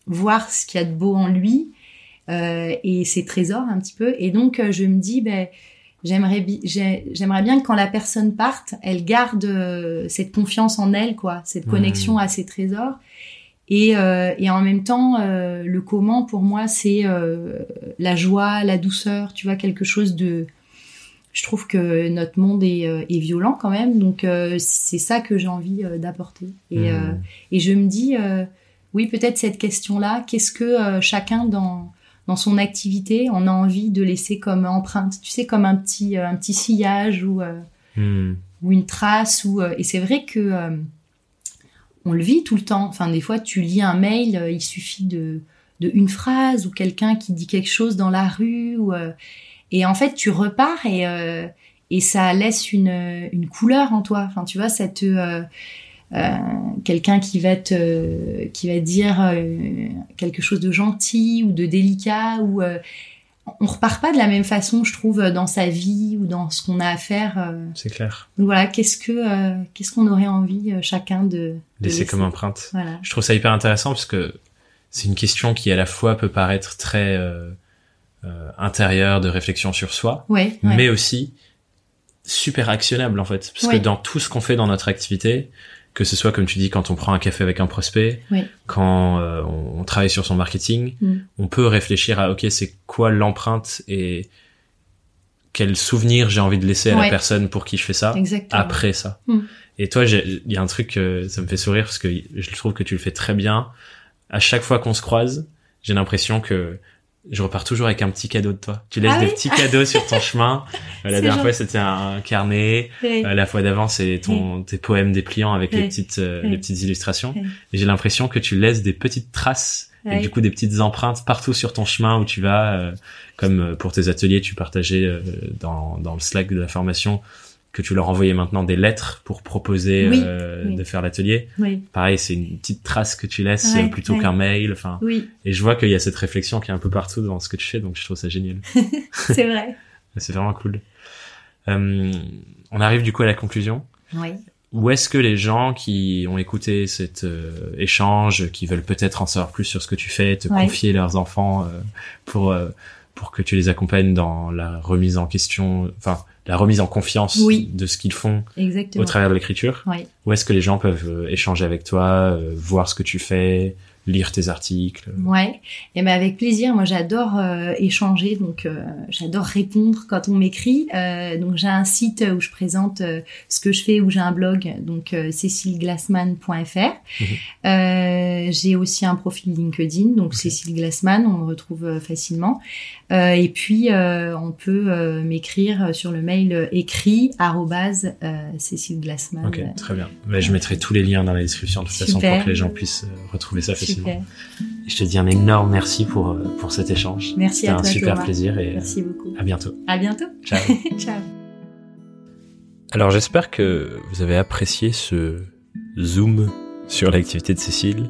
Speaker 2: voir ce qu'il y a de beau en lui euh, et ses trésors un petit peu. Et donc, euh, je me dis, ben, j'aimerais, j'aimerais bien que quand la personne parte, elle garde euh, cette confiance en elle, quoi, cette connexion à ses trésors. Et, euh, et en même temps, euh, le comment pour moi, c'est la joie, la douceur, tu vois, quelque chose de. Je trouve que notre monde est, est violent quand même, donc c'est ça que j'ai envie d'apporter. Et,
Speaker 1: Mmh.
Speaker 2: et je me dis, oui, peut-être cette question-là, qu'est-ce que chacun dans dans son activité, on a envie de laisser comme empreinte, tu sais, comme un petit, euh, un petit sillage ou, euh,
Speaker 1: Hmm.
Speaker 2: ou une trace. Ou, euh, et c'est vrai que on le vit tout le temps. Enfin, des fois, tu lis un mail, il suffit de, de une phrase ou quelqu'un qui dit quelque chose dans la rue. Ou, et en fait, tu repars et, et ça laisse une, une couleur en toi. Enfin, tu vois, ça te... euh, quelqu'un qui va te qui va dire euh, quelque chose de gentil ou de délicat ou euh, on repart pas de la même façon je trouve dans sa vie ou dans ce qu'on a à faire.
Speaker 1: C'est clair.
Speaker 2: donc voilà qu'est-ce que euh, qu'est-ce qu'on aurait envie chacun de, de
Speaker 1: Laisser comme empreinte.
Speaker 2: voilà
Speaker 1: Je trouve ça hyper intéressant parce que c'est une question qui à la fois peut paraître très euh, euh, intérieure de réflexion sur soi,
Speaker 2: ouais, ouais.
Speaker 1: mais aussi super actionnable en fait. Parce
Speaker 2: Ouais.
Speaker 1: que dans tout ce qu'on fait dans notre activité, que ce soit comme tu dis quand on prend un café avec un prospect,
Speaker 2: Oui.
Speaker 1: quand euh, on, on travaille sur son marketing,
Speaker 2: Mm.
Speaker 1: on peut réfléchir à ok c'est quoi l'empreinte et quel souvenir j'ai envie de laisser à
Speaker 2: Ouais.
Speaker 1: la personne pour qui je fais ça
Speaker 2: exactement
Speaker 1: après ça.
Speaker 2: Mm.
Speaker 1: Et toi, il y a un truc, euh, ça me fait sourire parce que je trouve que tu le fais très bien. À chaque fois qu'on se croise, j'ai l'impression que je repars toujours avec un petit cadeau de toi. Tu laisses
Speaker 2: Ah
Speaker 1: des
Speaker 2: oui
Speaker 1: petits cadeaux sur ton chemin. Euh, La dernière fois, c'était un carnet. Euh, La fois d'avant, c'est ton tes poèmes dépliants avec les petites euh, les petites illustrations. Et j'ai l'impression que tu laisses des petites traces et du coup des petites empreintes partout sur ton chemin où tu vas. comme pour tes ateliers, tu partageais dans dans le Slack de la formation que tu leur envoyais maintenant des lettres pour proposer
Speaker 2: Oui,
Speaker 1: euh,
Speaker 2: oui.
Speaker 1: de faire l'atelier.
Speaker 2: oui
Speaker 1: Pareil, c'est une petite trace que tu laisses
Speaker 2: Ouais,
Speaker 1: plutôt
Speaker 2: ouais.
Speaker 1: qu'un mail. Enfin,
Speaker 2: oui
Speaker 1: et je vois qu'il y a cette réflexion qui est un peu partout dans ce que tu fais, donc je trouve ça génial.
Speaker 2: c'est vrai
Speaker 1: c'est vraiment cool. Euh, on arrive du coup à la conclusion.
Speaker 2: oui
Speaker 1: Où est-ce que les gens qui ont écouté cet euh, échange, qui veulent peut-être en savoir plus sur ce que tu fais, te confier leurs enfants euh, pour euh, pour que tu les accompagnes dans la remise en question, enfin la remise en confiance
Speaker 2: Oui.
Speaker 1: de ce qu'ils font
Speaker 2: exactement
Speaker 1: au travers de l'écriture.
Speaker 2: oui
Speaker 1: Où est-ce que les gens peuvent euh, échanger avec toi, euh, voir ce que tu fais, lire tes articles?
Speaker 2: Ouais, et ben avec plaisir. Moi, j'adore euh, échanger, donc euh, j'adore répondre quand on m'écrit. Euh, donc j'ai un site où je présente ce que je fais, où j'ai un blog, donc cécileglassman.fr.
Speaker 1: Mhm.
Speaker 2: J'ai aussi un profil LinkedIn, donc Cécile Glassman, on me retrouve facilement. Euh, et puis euh, on peut euh, m'écrire sur le mail écrit arrobase Cécile Glassman.
Speaker 1: Ok, très bien. Mais je mettrai tous les liens dans la description de toute façon
Speaker 2: Super.
Speaker 1: pour que les gens puissent euh, retrouver ça facilement.
Speaker 2: Super.
Speaker 1: Et je te dis un énorme merci pour pour cet échange.
Speaker 2: Merci
Speaker 1: C'était
Speaker 2: à
Speaker 1: un
Speaker 2: toi,
Speaker 1: super
Speaker 2: Thomas.
Speaker 1: plaisir et
Speaker 2: Merci beaucoup.
Speaker 1: à bientôt.
Speaker 2: À bientôt.
Speaker 1: Ciao.
Speaker 2: Ciao.
Speaker 1: Alors j'espère que vous avez apprécié ce zoom sur l'activité de Cécile,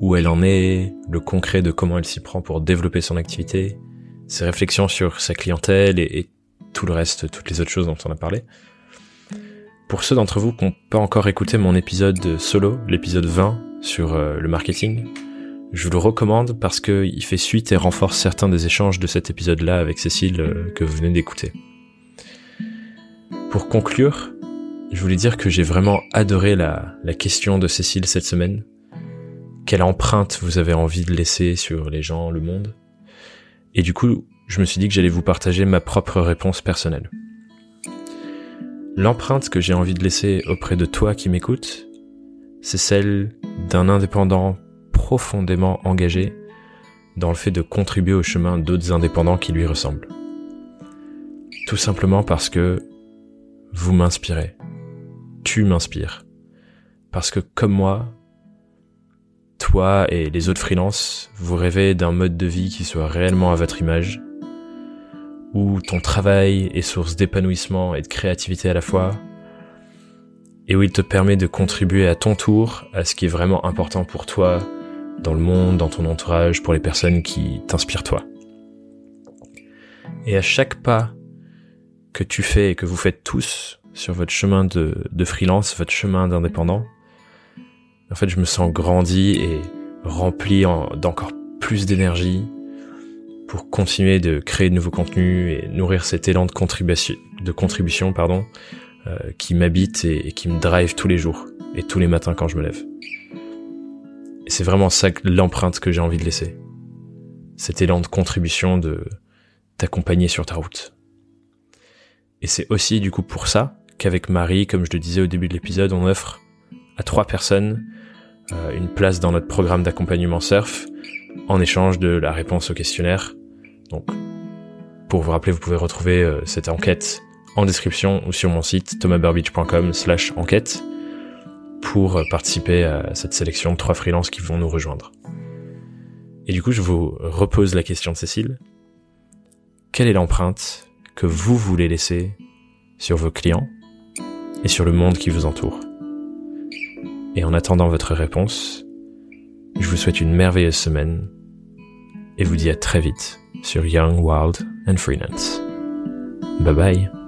Speaker 1: où elle en est, le concret de comment elle s'y prend pour développer son activité, ses réflexions sur sa clientèle et, tout le reste, toutes les autres choses dont on a parlé. Pour ceux d'entre vous qui n'ont pas encore écouté mon épisode solo, l'épisode 20 sur euh, le marketing, je vous le recommande parce qu'il fait suite et renforce certains des échanges de cet épisode-là avec Cécile euh, que vous venez d'écouter. Pour conclure, je voulais dire que j'ai vraiment adoré la question de Cécile cette semaine. Quelle empreinte vous avez envie de laisser sur les gens, le monde? Et du coup, je me suis dit que j'allais vous partager ma propre réponse personnelle. L'empreinte que j'ai envie de laisser auprès de toi qui m'écoutes, c'est celle d'un indépendant profondément engagé dans le fait de contribuer au chemin d'autres indépendants qui lui ressemblent. Tout simplement parce que vous m'inspirez. Tu m'inspires. Parce que comme moi, toi et les autres freelances, vous rêvez d'un mode de vie qui soit réellement à votre image, où ton travail est source d'épanouissement et de créativité à la fois, et où il te permet de contribuer à ton tour à ce qui est vraiment important pour toi, dans le monde, dans ton entourage, pour les personnes qui t'inspirent toi. Et à chaque pas que tu fais et que vous faites tous sur votre chemin de, de freelance, votre chemin d'indépendant, en fait, je me sens grandi et rempli d'encore plus d'énergie pour continuer de créer de nouveaux contenus et nourrir cet élan de contribution, pardon, euh, qui m'habite et, et, qui me drive tous les jours et tous les matins quand je me lève. Et c'est vraiment ça l'empreinte que j'ai envie de laisser. Cet élan de contribution de t'accompagner sur ta route. Et c'est aussi du coup pour ça qu'avec Marie, comme je le disais au début de l'épisode, on offre à trois personnes euh, une place dans notre programme d'accompagnement surf en échange de la réponse au questionnaire. Donc, pour vous rappeler, vous pouvez retrouver euh, cette enquête en description ou sur mon site thomasburbidge.com slash enquête pour euh, participer à cette sélection de trois freelances qui vont nous rejoindre. Et du coup, je vous repose la question de Cécile. Quelle est l'empreinte que vous voulez laisser sur vos clients et sur le monde qui vous entoure? Et en attendant votre réponse, je vous souhaite une merveilleuse semaine et vous dis à très vite sur Young, Wild and Freelance. Bye bye